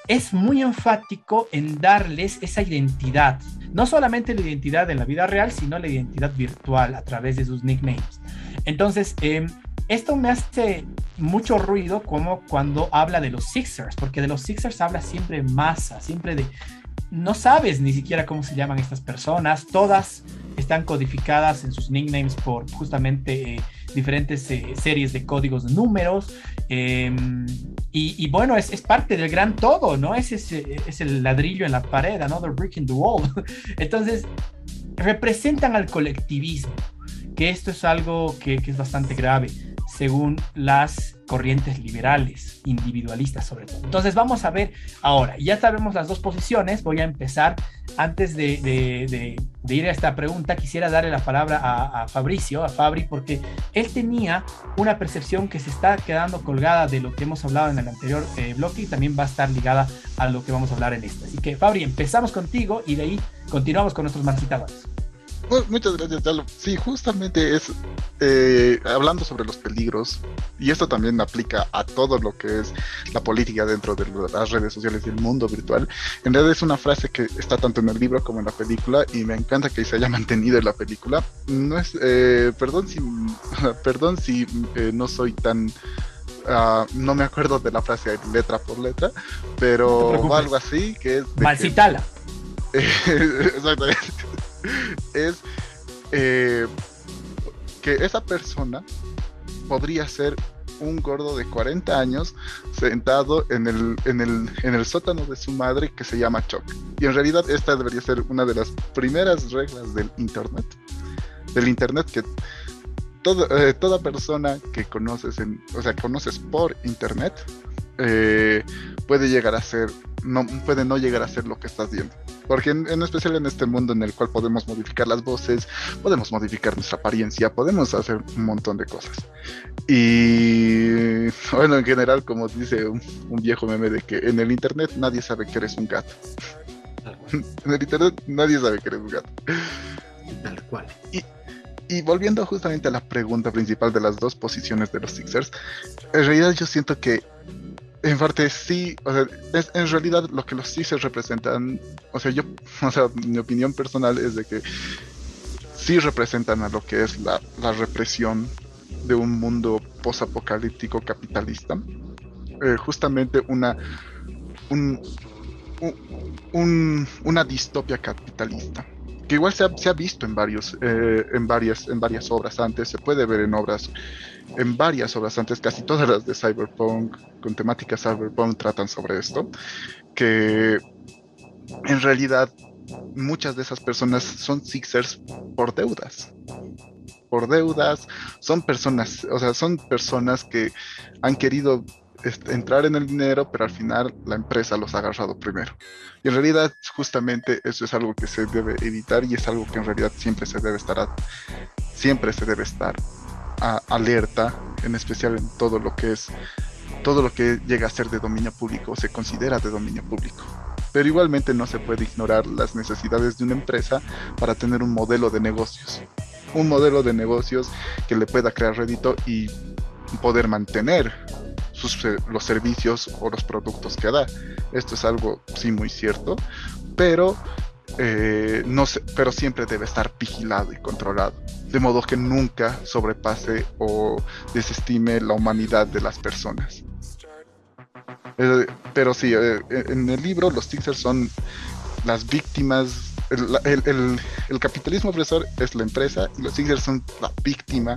es muy enfático en darles esa identidad. No solamente la identidad en la vida real, sino la identidad virtual a través de sus nicknames. Entonces, eh, esto me hace mucho ruido como cuando habla de los Sixers, porque de los Sixers habla siempre masa, siempre de no sabes ni siquiera cómo se llaman estas personas, todas están codificadas en sus nicknames por justamente eh, diferentes eh, series de códigos de números. Eh, Y, bueno, es, parte del gran todo, ¿no? Es, es el ladrillo en la pared, another brick in the wall. Entonces, representan al colectivismo, que esto es algo que es bastante grave según las corrientes liberales, individualistas sobre todo. Entonces vamos a ver ahora, ya sabemos las dos posiciones, voy a empezar, antes de, de, de, de ir a esta pregunta, quisiera darle la palabra a, a, Fabricio, a Fabri, porque él tenía una percepción que se está quedando colgada de lo que hemos hablado en el anterior eh, bloque y también va a estar ligada a lo que vamos a hablar en este. Así que Fabri, empezamos contigo y de ahí continuamos con nuestros marcitadores. Muchas gracias, Chalo. Sí, justamente es eh, hablando sobre los peligros, y esto también aplica a todo lo que es la política dentro de las redes sociales y el mundo virtual. En realidad es una frase que está tanto en el libro como en la película, y me encanta que se haya mantenido en la película. No es, eh, perdón si, perdón si eh, no soy tan Uh, no me acuerdo de la frase letra por letra, pero no algo así que es. Malcitala. Que, exactamente. Es eh, que esa persona podría ser un gordo de 40 años sentado en el, en, el, en el sótano de su madre que se llama Chuck. Y en realidad esta debería ser una de las primeras reglas del Internet. Del Internet que eh, toda persona que conoces, en, o sea, conoces por Internet, eh, puede llegar a ser, no, puede no llegar a ser lo que estás viendo. Porque en, en, especial en este mundo en el cual podemos modificar las voces, podemos modificar nuestra apariencia, podemos hacer un montón de cosas. Y bueno, en general, como dice un, un viejo meme de que en el internet nadie sabe que eres un gato. en el internet nadie sabe que eres un gato. Tal cual. Y, y volviendo justamente a la pregunta principal de las dos posiciones de los Sixers, en realidad yo siento que en parte sí, o sea, es en realidad lo que los Sixers representan, o sea, yo, o sea, mi opinión personal es de que sí representan a lo que es la, la represión de un mundo posapocalíptico capitalista. Eh, justamente una, un, un, una distopia capitalista que igual se ha, se ha visto en varios eh, en varias en varias obras antes se puede ver en obras en varias obras antes casi todas las de cyberpunk con temática cyberpunk tratan sobre esto que en realidad muchas de esas personas son sixers por deudas por deudas son personas o sea son personas que han querido entrar en el dinero, pero al final la empresa los ha agarrado primero. Y en realidad, justamente eso es algo que se debe evitar y es algo que en realidad siempre se debe estar, siempre se debe estar alerta, en especial en todo lo que es, todo lo que llega a ser de dominio público, se considera de dominio público. Pero igualmente no se puede ignorar las necesidades de una empresa para tener un modelo de negocios. Un modelo de negocios que le pueda crear rédito y poder mantener sus, los servicios o los productos que da. Esto es algo sí muy cierto, pero eh, no sé, pero siempre debe estar vigilado y controlado, de modo que nunca sobrepase o desestime la humanidad de las personas. Eh, pero sí, eh, en el libro los Sixers son las víctimas, el, capitalismo opresor es la empresa y los Sixers son la víctima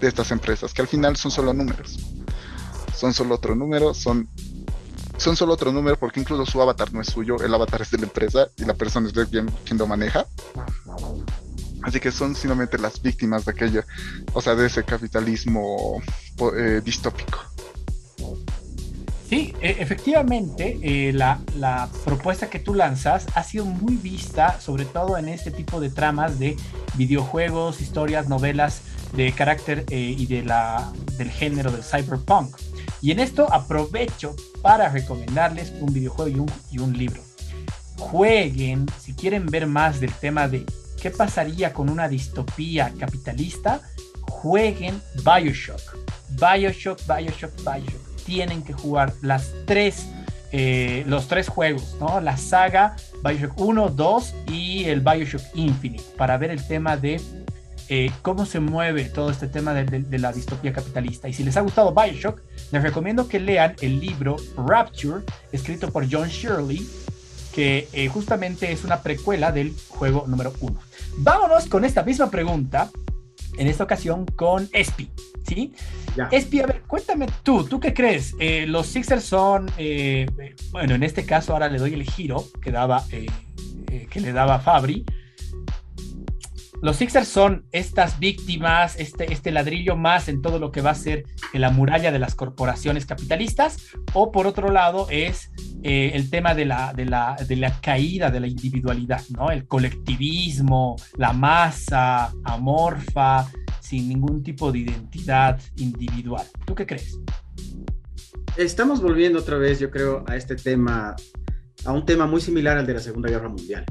de estas empresas, que al final son solo números son solo otro número, son, son solo otro número porque incluso su avatar no es suyo, el avatar es de la empresa y la persona es de quien, quien lo maneja. Así que son simplemente las víctimas de aquello, o sea, de ese capitalismo eh, distópico. Sí, efectivamente, eh, la, la, propuesta que tú lanzas ha sido muy vista, sobre todo en este tipo de tramas de videojuegos, historias, novelas de carácter eh, y de la, del género del cyberpunk. Y en esto aprovecho para recomendarles un videojuego y un, libro. Jueguen, si quieren ver más del tema de qué pasaría con una distopía capitalista, jueguen Bioshock. Bioshock, Bioshock, Bioshock. Tienen que jugar las tres, eh, los tres juegos, ¿no? La saga Bioshock 1, 2 y el Bioshock Infinite, para ver el tema de eh, cómo se mueve todo este tema de, de, de, la distopía capitalista. Y si les ha gustado Bioshock, les recomiendo que lean el libro Rapture, escrito por John Shirley, que eh, justamente es una precuela del juego número uno. Vámonos con esta misma pregunta, en esta ocasión con Espi. ¿sí? Espi, a ver, cuéntame tú, ¿tú qué crees? Eh, los Sixers son, eh, bueno, en este caso ahora le doy el giro que daba, eh, que le daba Fabri. Los Sixers son estas víctimas, este, este ladrillo más en todo lo que va a ser la muralla de las corporaciones capitalistas, o por otro lado es el tema de la, de, la, de la caída de la individualidad, ¿no? El colectivismo, la masa amorfa, sin ningún tipo de identidad individual. ¿Tú qué crees? Estamos volviendo otra vez, yo creo, a este tema, a un tema muy similar al de la Segunda Guerra Mundial.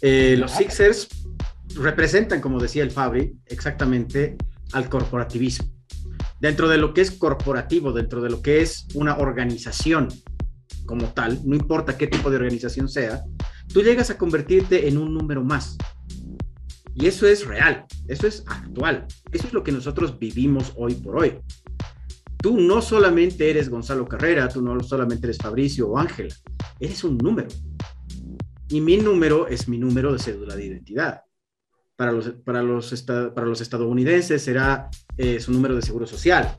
Eh, los Sixers representan, como decía el Fabri, exactamente al corporativismo. Dentro de lo que es corporativo, dentro de lo que es una organización como tal, no importa qué tipo de organización sea, tú llegas a convertirte en un número más. Y eso es real, eso es actual, eso es lo que nosotros vivimos hoy por hoy. Tú no solamente eres Gonzalo Carrera, tú no solamente eres Fabricio o Ángela, eres un número. Y mi número es mi número de cédula de identidad. Para los, para los, para los estadounidenses será eh, su número de seguro social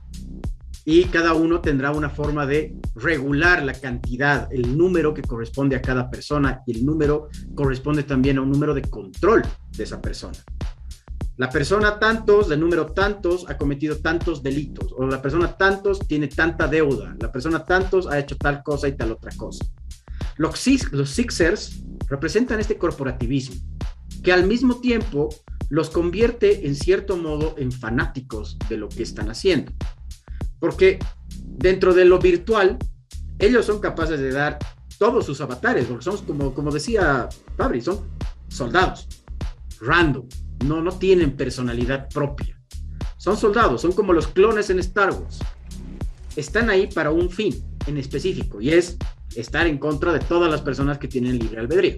y cada uno tendrá una forma de regular la cantidad, el número que corresponde a cada persona y el número corresponde también a un número de control de esa persona. La persona tantos, del número tantos, ha cometido tantos delitos, o la persona tantos tiene tanta deuda, la persona tantos ha hecho tal cosa y tal otra cosa. Los, los Sixers representan este corporativismo, que al mismo tiempo los convierte en cierto modo en fanáticos de lo que están haciendo. Porque dentro de lo virtual, ellos son capaces de dar todos sus avatares, porque son, como, como decía Fabri, son soldados, random, no, no tienen personalidad propia. Son soldados, son como los clones en Star Wars. Están ahí para un fin en específico y es estar en contra de todas las personas que tienen libre albedrío.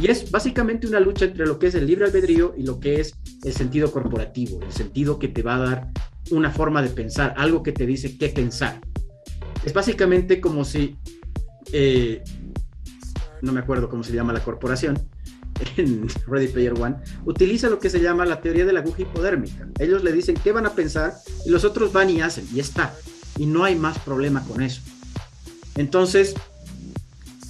Y es básicamente una lucha entre lo que es el libre albedrío y lo que es el sentido corporativo, el sentido que te va a dar una forma de pensar, algo que te dice qué pensar. Es básicamente como si, eh, no me acuerdo cómo se llama la corporación, en Ready Player One, utiliza lo que se llama la teoría de la aguja hipodérmica. Ellos le dicen qué van a pensar y los otros van y hacen, y está. Y no hay más problema con eso. Entonces,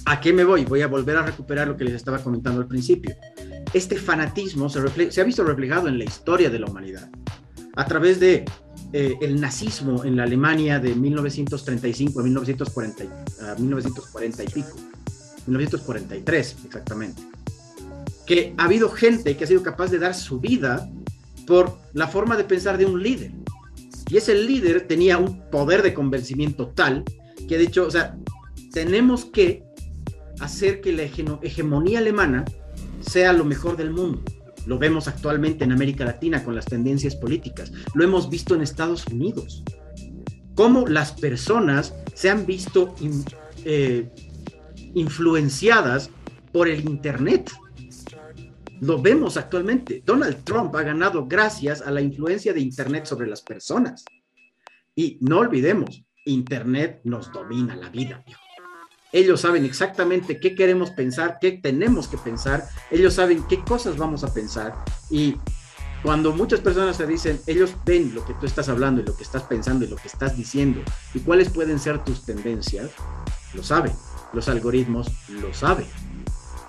¿a qué me voy? Voy a volver a recuperar lo que les estaba comentando al principio. Este fanatismo se, ha visto reflejado en la historia de la humanidad a través de eh, el nazismo en la Alemania de 1935 a 1940, a 1940 y pico, 1943 exactamente, que ha habido gente que ha sido capaz de dar su vida por la forma de pensar de un líder. Y ese líder tenía un poder de convencimiento tal que de hecho, o sea, tenemos que hacer que la hegemonía alemana sea lo mejor del mundo. Lo vemos actualmente en América Latina con las tendencias políticas. Lo hemos visto en Estados Unidos. Cómo las personas se han visto eh, influenciadas por el Internet. Lo vemos actualmente. Donald Trump ha ganado gracias a la influencia de Internet sobre las personas. Y no olvidemos, Internet nos domina la vida. Ellos saben exactamente qué queremos pensar, qué tenemos que pensar. Ellos saben qué cosas vamos a pensar. Y cuando muchas personas se dicen, ellos ven lo que tú estás hablando y lo que estás pensando y lo que estás diciendo y cuáles pueden ser tus tendencias, lo saben. Los algoritmos lo saben.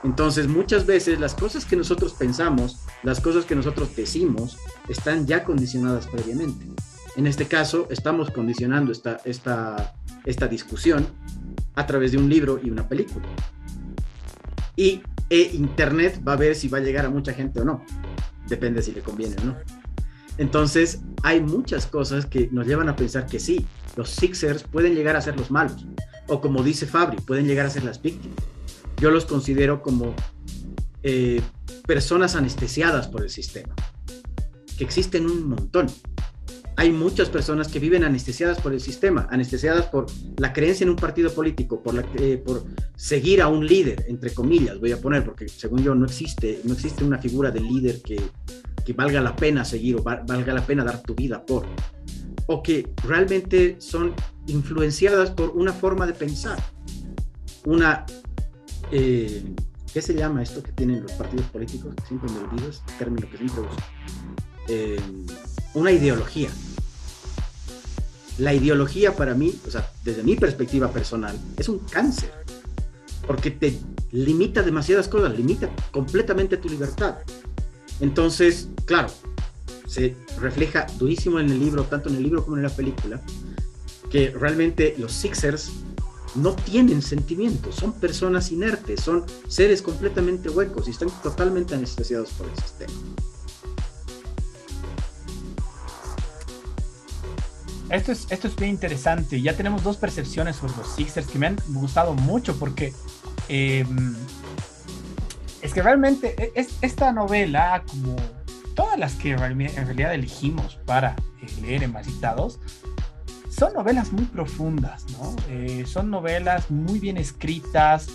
Entonces, muchas veces las cosas que nosotros pensamos, las cosas que nosotros decimos, están ya condicionadas previamente. En este caso, estamos condicionando esta, esta, esta discusión a través de un libro y una película. Y e Internet va a ver si va a llegar a mucha gente o no. Depende si le conviene o no. Entonces, hay muchas cosas que nos llevan a pensar que sí, los Sixers pueden llegar a ser los malos. O como dice Fabri, pueden llegar a ser las víctimas. Yo los considero como eh, personas anestesiadas por el sistema. Que existen un montón hay muchas personas que viven anestesiadas por el sistema, anestesiadas por la creencia en un partido político, por, la, eh, por seguir a un líder, entre comillas, voy a poner, porque según yo no existe, no existe una figura de líder que, que valga la pena seguir o valga la pena dar tu vida por, o que realmente son influenciadas por una forma de pensar, una... Eh, ¿Qué se llama esto que tienen los partidos políticos? Siempre me olvido, este término que siempre uso. Eh, una ideología. La ideología para mí, o sea, desde mi perspectiva personal, es un cáncer, porque te limita demasiadas cosas, limita completamente tu libertad. Entonces, claro, se refleja durísimo en el libro, tanto en el libro como en la película, que realmente los Sixers no tienen sentimientos, son personas inertes, son seres completamente huecos y están totalmente anestesiados por el sistema. Esto es, esto es bien interesante. Ya tenemos dos percepciones sobre los Sixers que me han gustado mucho porque eh, es que realmente e, es, esta novela, como todas las que en realidad elegimos para eh, leer en Masitados, son novelas muy profundas, ¿no? Eh, son novelas muy bien escritas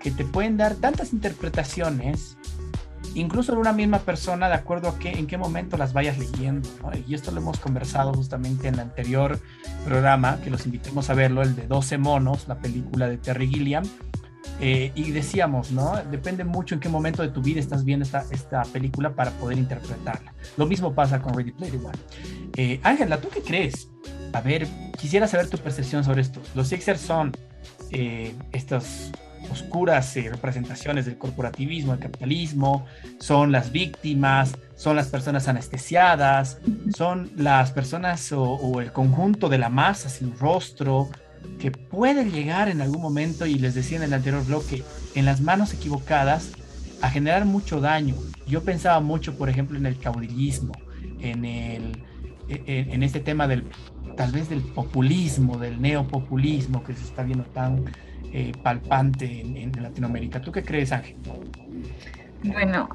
que te pueden dar tantas interpretaciones, incluso en una misma persona, de acuerdo a qué, en qué momento las vayas leyendo. Y esto lo hemos conversado justamente en el anterior programa, que los invitemos a verlo, el de 12 monos, la película de Terry Gilliam. Eh, y decíamos, ¿no? Depende mucho en qué momento de tu vida estás viendo esta, esta película para poder interpretarla. Lo mismo pasa con Ready Player One. Eh, Ángela, ¿tú qué crees? A ver, quisiera saber tu percepción sobre esto. Los Sixers son eh, estas oscuras eh, representaciones del corporativismo, del capitalismo, son las víctimas, son las personas anestesiadas, son las personas o, o, el conjunto de la masa sin rostro que puede llegar en algún momento, y les decía en el anterior bloque, en las manos equivocadas a generar mucho daño. Yo pensaba mucho, por ejemplo, en el caudillismo, en, el, en, en este tema del tal vez del populismo, del neopopulismo que se está viendo tan eh, palpante en, Latinoamérica. ¿Tú qué crees, Ángel? Bueno,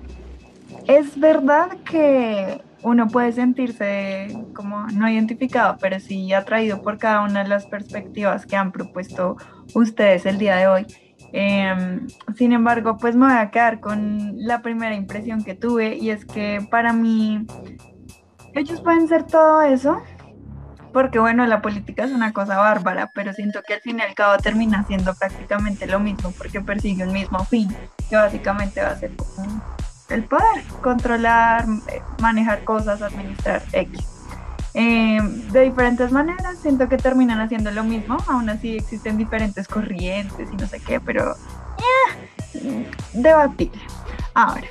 es verdad que uno puede sentirse como no identificado, pero sí atraído por cada una de las perspectivas que han propuesto ustedes el día de hoy. Eh, sin embargo, pues me voy a quedar con la primera impresión que tuve y es que para mí ellos pueden ser todo eso, porque bueno, la política es una cosa bárbara, pero siento que al fin y al cabo termina siendo prácticamente lo mismo porque persigue un mismo fin, que básicamente va a ser el poder, controlar, manejar cosas, administrar X. Eh, de diferentes maneras, siento que terminan haciendo lo mismo, aún así existen diferentes corrientes y no sé qué, pero eh, debatible. Ahora,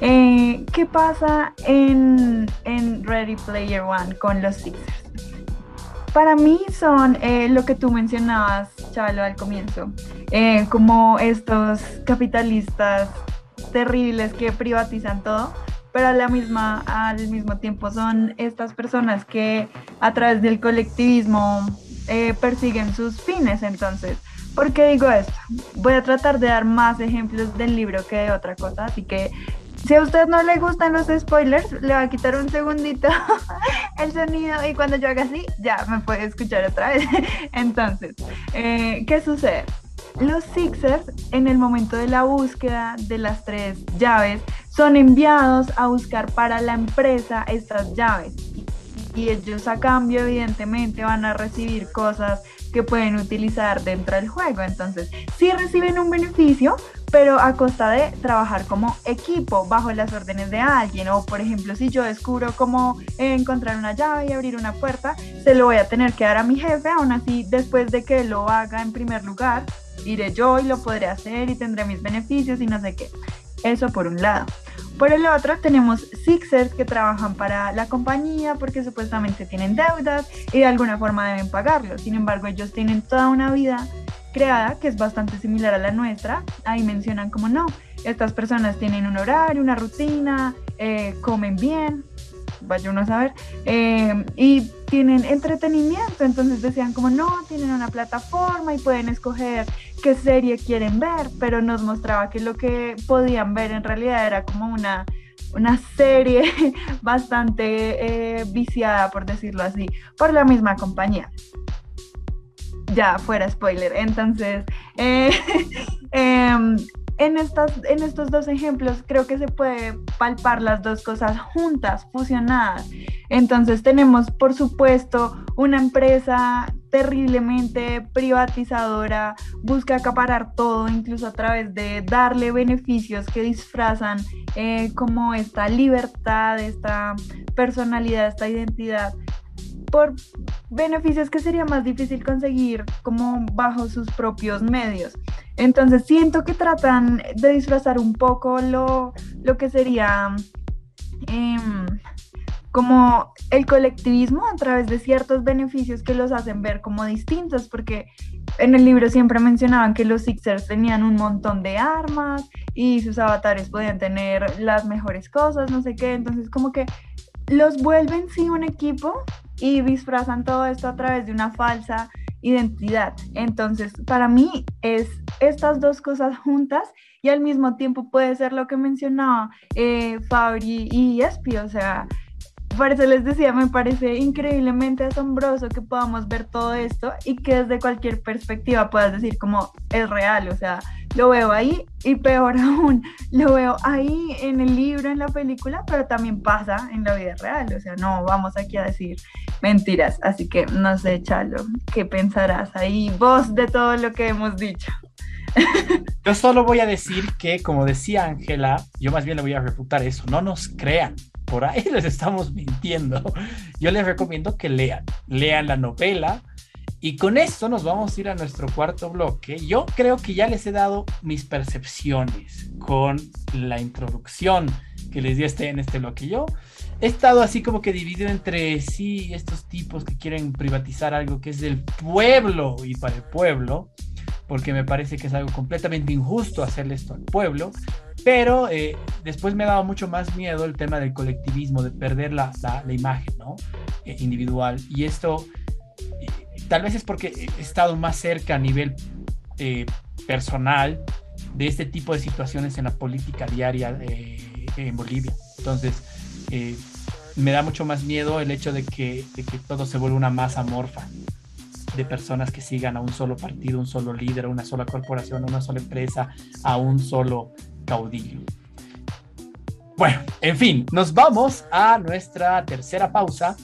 eh, ¿qué pasa en, en Ready Player One con los Sixers? Para mí son eh, lo que tú mencionabas, Chalo, al comienzo, eh, como estos capitalistas terribles que privatizan todo, pero a la misma, al mismo tiempo son estas personas que a través del colectivismo eh, persiguen sus fines. Entonces, ¿por qué digo esto? Voy a tratar de dar más ejemplos del libro que de otra cosa, así que si a usted no le gustan los spoilers, le va a quitar un segundito el sonido y cuando yo haga así, ya me puede escuchar otra vez. Entonces, eh, ¿qué sucede? Los Sixers, en el momento de la búsqueda de las tres llaves, son enviados a buscar para la empresa estas llaves. Y ellos a cambio, evidentemente, van a recibir cosas que pueden utilizar dentro del juego. Entonces, sí reciben un beneficio, pero a costa de trabajar como equipo bajo las órdenes de alguien. O, por ejemplo, si yo descubro cómo encontrar una llave y abrir una puerta, se lo voy a tener que dar a mi jefe. Aún así, después de que lo haga en primer lugar, iré yo y lo podré hacer y tendré mis beneficios y no sé qué. Eso por un lado. Por el otro tenemos Sixers que trabajan para la compañía porque supuestamente tienen deudas y de alguna forma deben pagarlo. Sin embargo, ellos tienen toda una vida creada que es bastante similar a la nuestra. Ahí mencionan como no, estas personas tienen un horario, una rutina, eh, comen bien, vaya uno a saber, eh, y tienen entretenimiento, entonces decían como no, tienen una plataforma y pueden escoger qué serie quieren ver, pero nos mostraba que lo que podían ver en realidad era como una, una serie bastante eh, viciada, por decirlo así, por la misma compañía. Ya, fuera spoiler. Entonces, eh, eh, en, estas, en estos dos ejemplos creo que se puede palpar las dos cosas juntas, fusionadas. Entonces tenemos, por supuesto, una empresa terriblemente privatizadora, busca acaparar todo, incluso a través de darle beneficios que disfrazan eh, como esta libertad, esta personalidad, esta identidad por beneficios que sería más difícil conseguir como bajo sus propios medios. Entonces siento que tratan de disfrazar un poco lo, lo que sería em, como el colectivismo a través de ciertos beneficios que los hacen ver como distintos, porque en el libro siempre mencionaban que los Sixers tenían un montón de armas y sus avatares podían tener las mejores cosas, no sé qué, entonces como que los vuelven sí un equipo y disfrazan todo esto a través de una falsa identidad. Entonces, para mí es estas dos cosas juntas y al mismo tiempo puede ser lo que mencionaba eh, Fabri y Espi, o sea, por eso les decía, me parece increíblemente asombroso que podamos ver todo esto y que desde cualquier perspectiva puedas decir como es real, o sea, lo veo ahí y peor aún, lo veo ahí en el libro, en la película, pero también pasa en la vida real, o sea, no vamos aquí a decir mentiras, así que no sé, Chalo, ¿qué pensarás ahí vos de todo lo que hemos dicho? Yo solo voy a decir que, como decía Ángela, yo más bien le voy a refutar eso, no nos crean, por ahí les estamos mintiendo. Yo les recomiendo que lean, lean la novela. Y con esto nos vamos a ir a nuestro cuarto bloque. Yo creo que ya les he dado mis percepciones con la introducción que les di este, en este bloque. Yo he estado así como que dividido entre sí, estos tipos que quieren privatizar algo que es del pueblo y para el pueblo, porque me parece que es algo completamente injusto hacerle esto al pueblo. Pero eh, después me dado mucho más miedo el tema del colectivismo, de perder la, imagen ¿no? Eh, individual. Y esto eh, tal vez es porque he estado más cerca a nivel personal de este tipo de situaciones en la política diaria en Bolivia. Entonces, me da mucho más miedo el hecho de que, todo se vuelva una masa morfa de personas que sigan a un solo partido, un solo líder, a una sola corporación, a una sola empresa, a un solo caudillo. Bueno, en fin, nos vamos a nuestra tercera pausa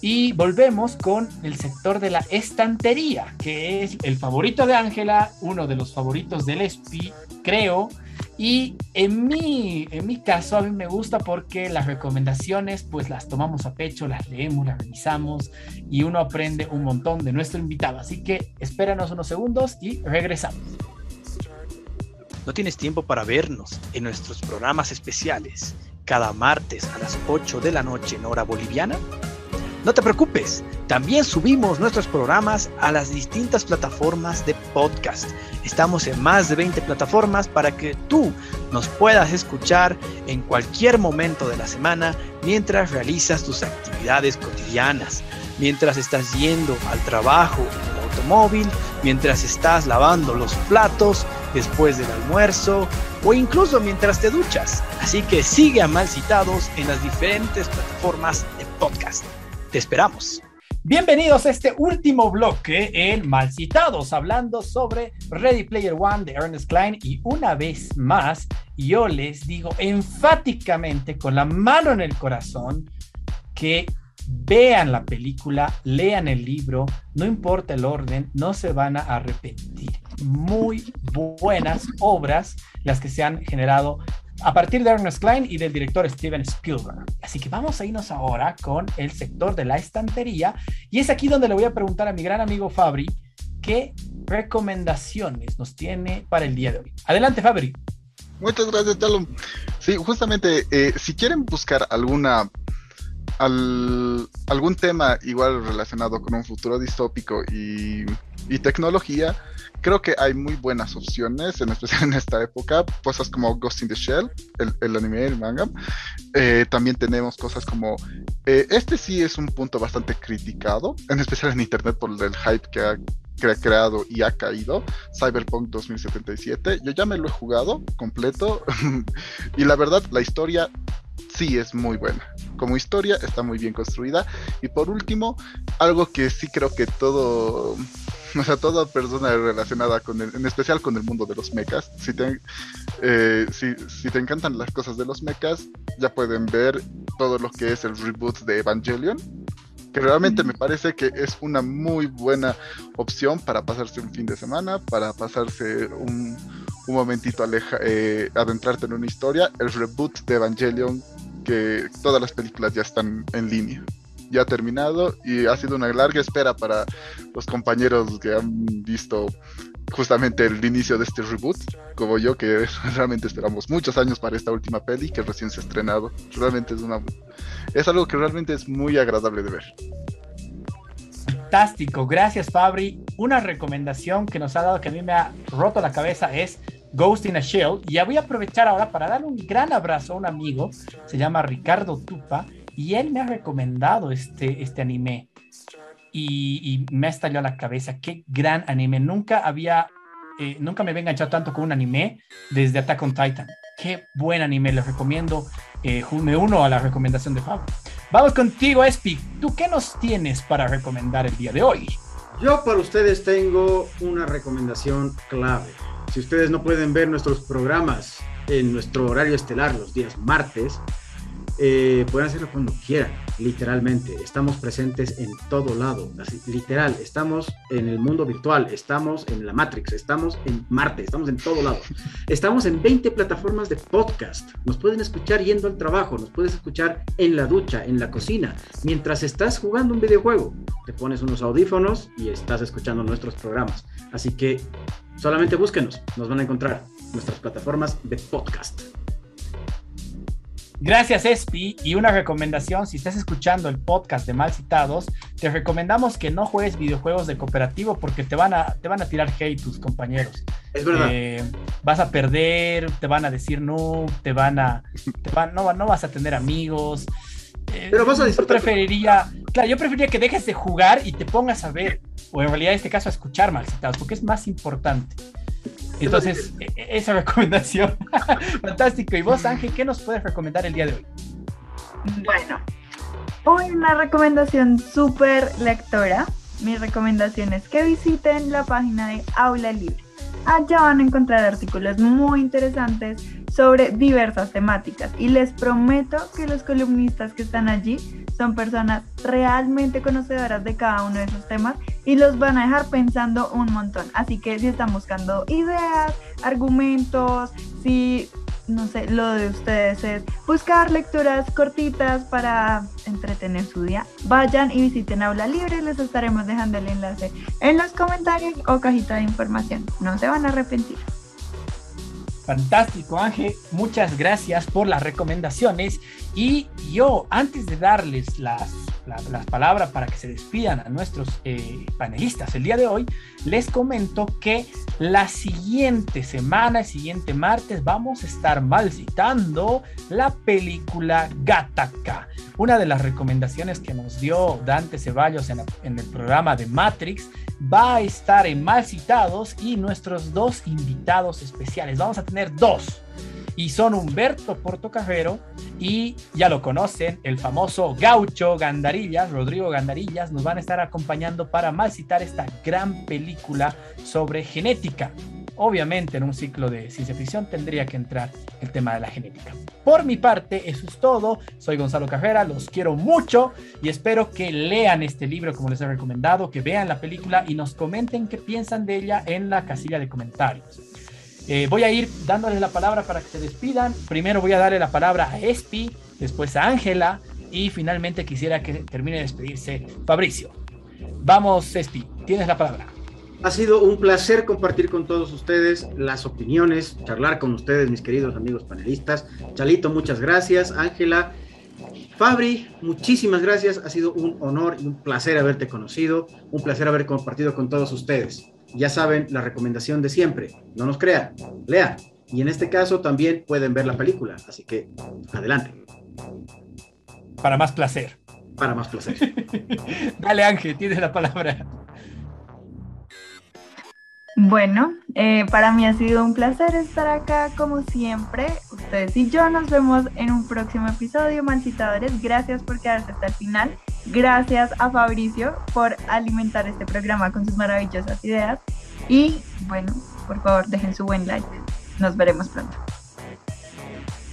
y volvemos con el sector de la estantería, que es el favorito de Ángela, uno de los favoritos del ESPI, creo. Y en mi, en mi caso, a mí me gusta porque las recomendaciones, pues las tomamos a pecho, las leemos, las revisamos y uno aprende un montón de nuestro invitado. Así que espéranos unos segundos y regresamos. ¿No tienes tiempo para vernos en nuestros programas especiales cada martes a las 8 de la noche en hora boliviana? No te preocupes, también subimos nuestros programas a las distintas plataformas de podcast. Estamos en más de 20 plataformas para que tú nos puedas escuchar en cualquier momento de la semana mientras realizas tus actividades cotidianas, mientras estás yendo al trabajo en el automóvil, mientras estás lavando los platos, después del almuerzo o incluso mientras te duchas. Así que sigue a Mal Citados en las diferentes plataformas de podcast. Te esperamos. Bienvenidos a este último bloque en Mal Citados, hablando sobre Ready Player One de Ernest Klein. Y una vez más, yo les digo enfáticamente, con la mano en el corazón, que vean la película, lean el libro, no importa el orden, no se van a arrepentir muy buenas obras las que se han generado a partir de Ernest Klein y del director Steven Spielberg. Así que vamos a irnos ahora con el sector de la estantería y es aquí donde le voy a preguntar a mi gran amigo Fabri qué recomendaciones nos tiene para el día de hoy. Adelante Fabri. Muchas gracias, Talon. Sí, justamente, eh, si quieren buscar alguna algún tema igual relacionado con un futuro distópico y, tecnología, creo que hay muy buenas opciones, en especial en esta época, cosas como Ghost in the Shell, el, anime, el manga. Eh, también tenemos cosas como, eh, este sí es un punto bastante criticado, en especial en Internet por el hype que ha, creado y ha caído, Cyberpunk 2077. Yo ya me lo he jugado completo y la verdad la historia sí es muy buena. Como historia está muy bien construida. Y por último, algo que sí creo que todo o sea, toda persona relacionada con el, en especial con el mundo de los mechas, si te, eh, si, si te encantan las cosas de los mechas, ya pueden ver todo lo que es el reboot de Evangelion. que realmente me parece que es una muy buena opción para pasarse un fin de semana, para pasarse un, un momentito aleja, eh, adentrarte en una historia, el reboot de Evangelion, que todas las películas ya están en línea. Ya ha terminado y ha sido una larga espera para los compañeros que han visto justamente el inicio de este reboot, como yo, que realmente esperamos muchos años para esta última peli que recién se ha estrenado. Realmente es una es algo que realmente es muy agradable de ver. Fantástico, gracias Fabri. Una recomendación que nos ha dado que a mí me ha roto la cabeza es Ghost in a Shell. Y ya voy a aprovechar ahora para darle un gran abrazo a un amigo, se llama Ricardo Tupa, y él me ha recomendado este, este anime. Y, y me ha estallado la cabeza. Qué gran anime. Nunca había, eh, nunca me había enganchado tanto con un anime desde Attack on Titan. Qué buen anime, les recomiendo. Eh, me uno a la recomendación de Fabio. Vamos contigo, Espi. ¿Tú qué nos tienes para recomendar el día de hoy? Yo para ustedes tengo una recomendación clave. Si ustedes no pueden ver nuestros programas en nuestro horario estelar los días martes, eh, pueden hacerlo cuando quieran, literalmente. Estamos presentes en todo lado, así, literal. Estamos en el mundo virtual, estamos en la Matrix, estamos en Marte, estamos en todo lado. Estamos en 20 plataformas de podcast. Nos pueden escuchar yendo al trabajo, nos puedes escuchar en la ducha, en la cocina, mientras estás jugando un videojuego. Te pones unos audífonos y estás escuchando nuestros programas. Así que solamente búsquenos, nos van a encontrar nuestras plataformas de podcast. Gracias, Espi. Y una recomendación, si estás escuchando el podcast de Mal Citados, te recomendamos que no juegues videojuegos de cooperativo porque te van a, te van a tirar hate tus compañeros. Es verdad. Eh, vas a perder, te van a decir no, te van a, te van, no, no vas a tener amigos. Eh, Pero vas a yo disfrutar. preferiría, claro, yo preferiría que dejes de jugar y te pongas a ver, o en realidad en este caso a escuchar Mal Citados, porque es más importante. Entonces, e- e- esa recomendación. Fantástico. ¿Y vos, Ángel, qué nos puedes recomendar el día de hoy? Bueno, hoy una recomendación súper lectora. Mi recomendación es que visiten la página de Aula Libre. Allá van a encontrar artículos muy interesantes sobre diversas temáticas y les prometo que los columnistas que están allí son personas realmente conocedoras de cada uno de esos temas y los van a dejar pensando un montón. Así que si están buscando ideas, argumentos, si no sé, lo de ustedes es buscar lecturas cortitas para entretener su día. Vayan y visiten Aula Libre, les estaremos dejando el enlace en los comentarios o cajita de información. No se van a arrepentir. Fantástico, Ángel. Muchas gracias por las recomendaciones. Y yo, antes de darles las, la- las palabras para que se despidan a nuestros eh, panelistas el día de hoy, les comento que la siguiente semana, el siguiente martes, vamos a estar mal citando la película Gattaca. Una de las recomendaciones que nos dio Dante Ceballos en, en el programa de Matrix va a estar en Mal Citados y nuestros dos invitados especiales. Vamos a tener dos. Y son Humberto Portocarrero y ya lo conocen, el famoso gaucho Gandarillas, Rodrigo Gandarillas, nos van a estar acompañando para mal citar esta gran película sobre genética. Obviamente en un ciclo de ciencia ficción tendría que entrar el tema de la genética. Por mi parte, eso es todo. Soy Gonzalo Carrera, los quiero mucho y espero que lean este libro como les he recomendado, que vean la película y nos comenten qué piensan de ella en la casilla de comentarios. Eh, voy a ir dándoles la palabra para que se despidan. Primero voy a darle la palabra a Espi, después a Ángela y finalmente quisiera que termine de despedirse Fabricio. Vamos, Espi, tienes la palabra. Ha sido un placer compartir con todos ustedes las opiniones, charlar con ustedes, mis queridos amigos panelistas. Chalito, muchas gracias. Ángela, Fabri, muchísimas gracias. Ha sido un honor y un placer haberte conocido, un placer haber compartido con todos ustedes. Ya saben la recomendación de siempre, no nos crean, lean. Y en este caso también pueden ver la película, así que adelante, Para más placer. para más placer. Dale, Ángel, tienes la palabra. Bueno, eh, para mí ha sido un placer estar acá como siempre. Ustedes y yo nos vemos en un próximo episodio, Mancitadores. Gracias por quedarse hasta el final. Gracias a Fabricio por alimentar este programa con sus maravillosas ideas. Y bueno, por favor, dejen su buen like. Nos veremos pronto.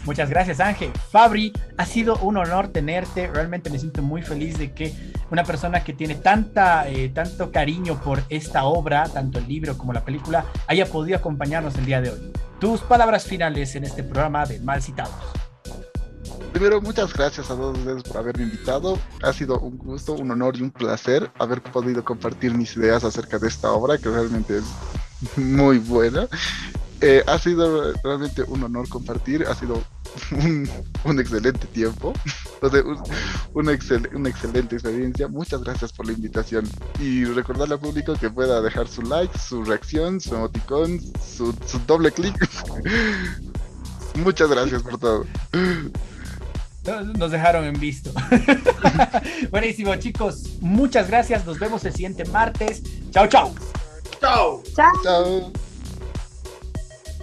Muchas gracias, Ángel. Fabri, ha sido un honor tenerte. Realmente me siento muy feliz de que una persona que tiene tanta, eh, tanto cariño por esta obra, tanto el libro como la película, haya podido acompañarnos el día de hoy. Tus palabras finales en este programa de Mal Citados. Primero, muchas gracias a todos ustedes por haberme invitado. Ha sido un gusto, un honor y un placer haber podido compartir mis ideas acerca de esta obra que realmente es muy buena. Eh, ha sido realmente un honor compartir, ha sido un, un excelente tiempo, o sea, un- una, excel- una excelente experiencia. Muchas gracias por la invitación y recordarle al público que pueda dejar su like, su reacción, su emoticón, su, su doble clic. Muchas gracias por todo. No- Nos dejaron en visto. Buenísimo, chicos. Muchas gracias. Nos vemos el siguiente martes. Chao, chao. Chao. Chao. Chao.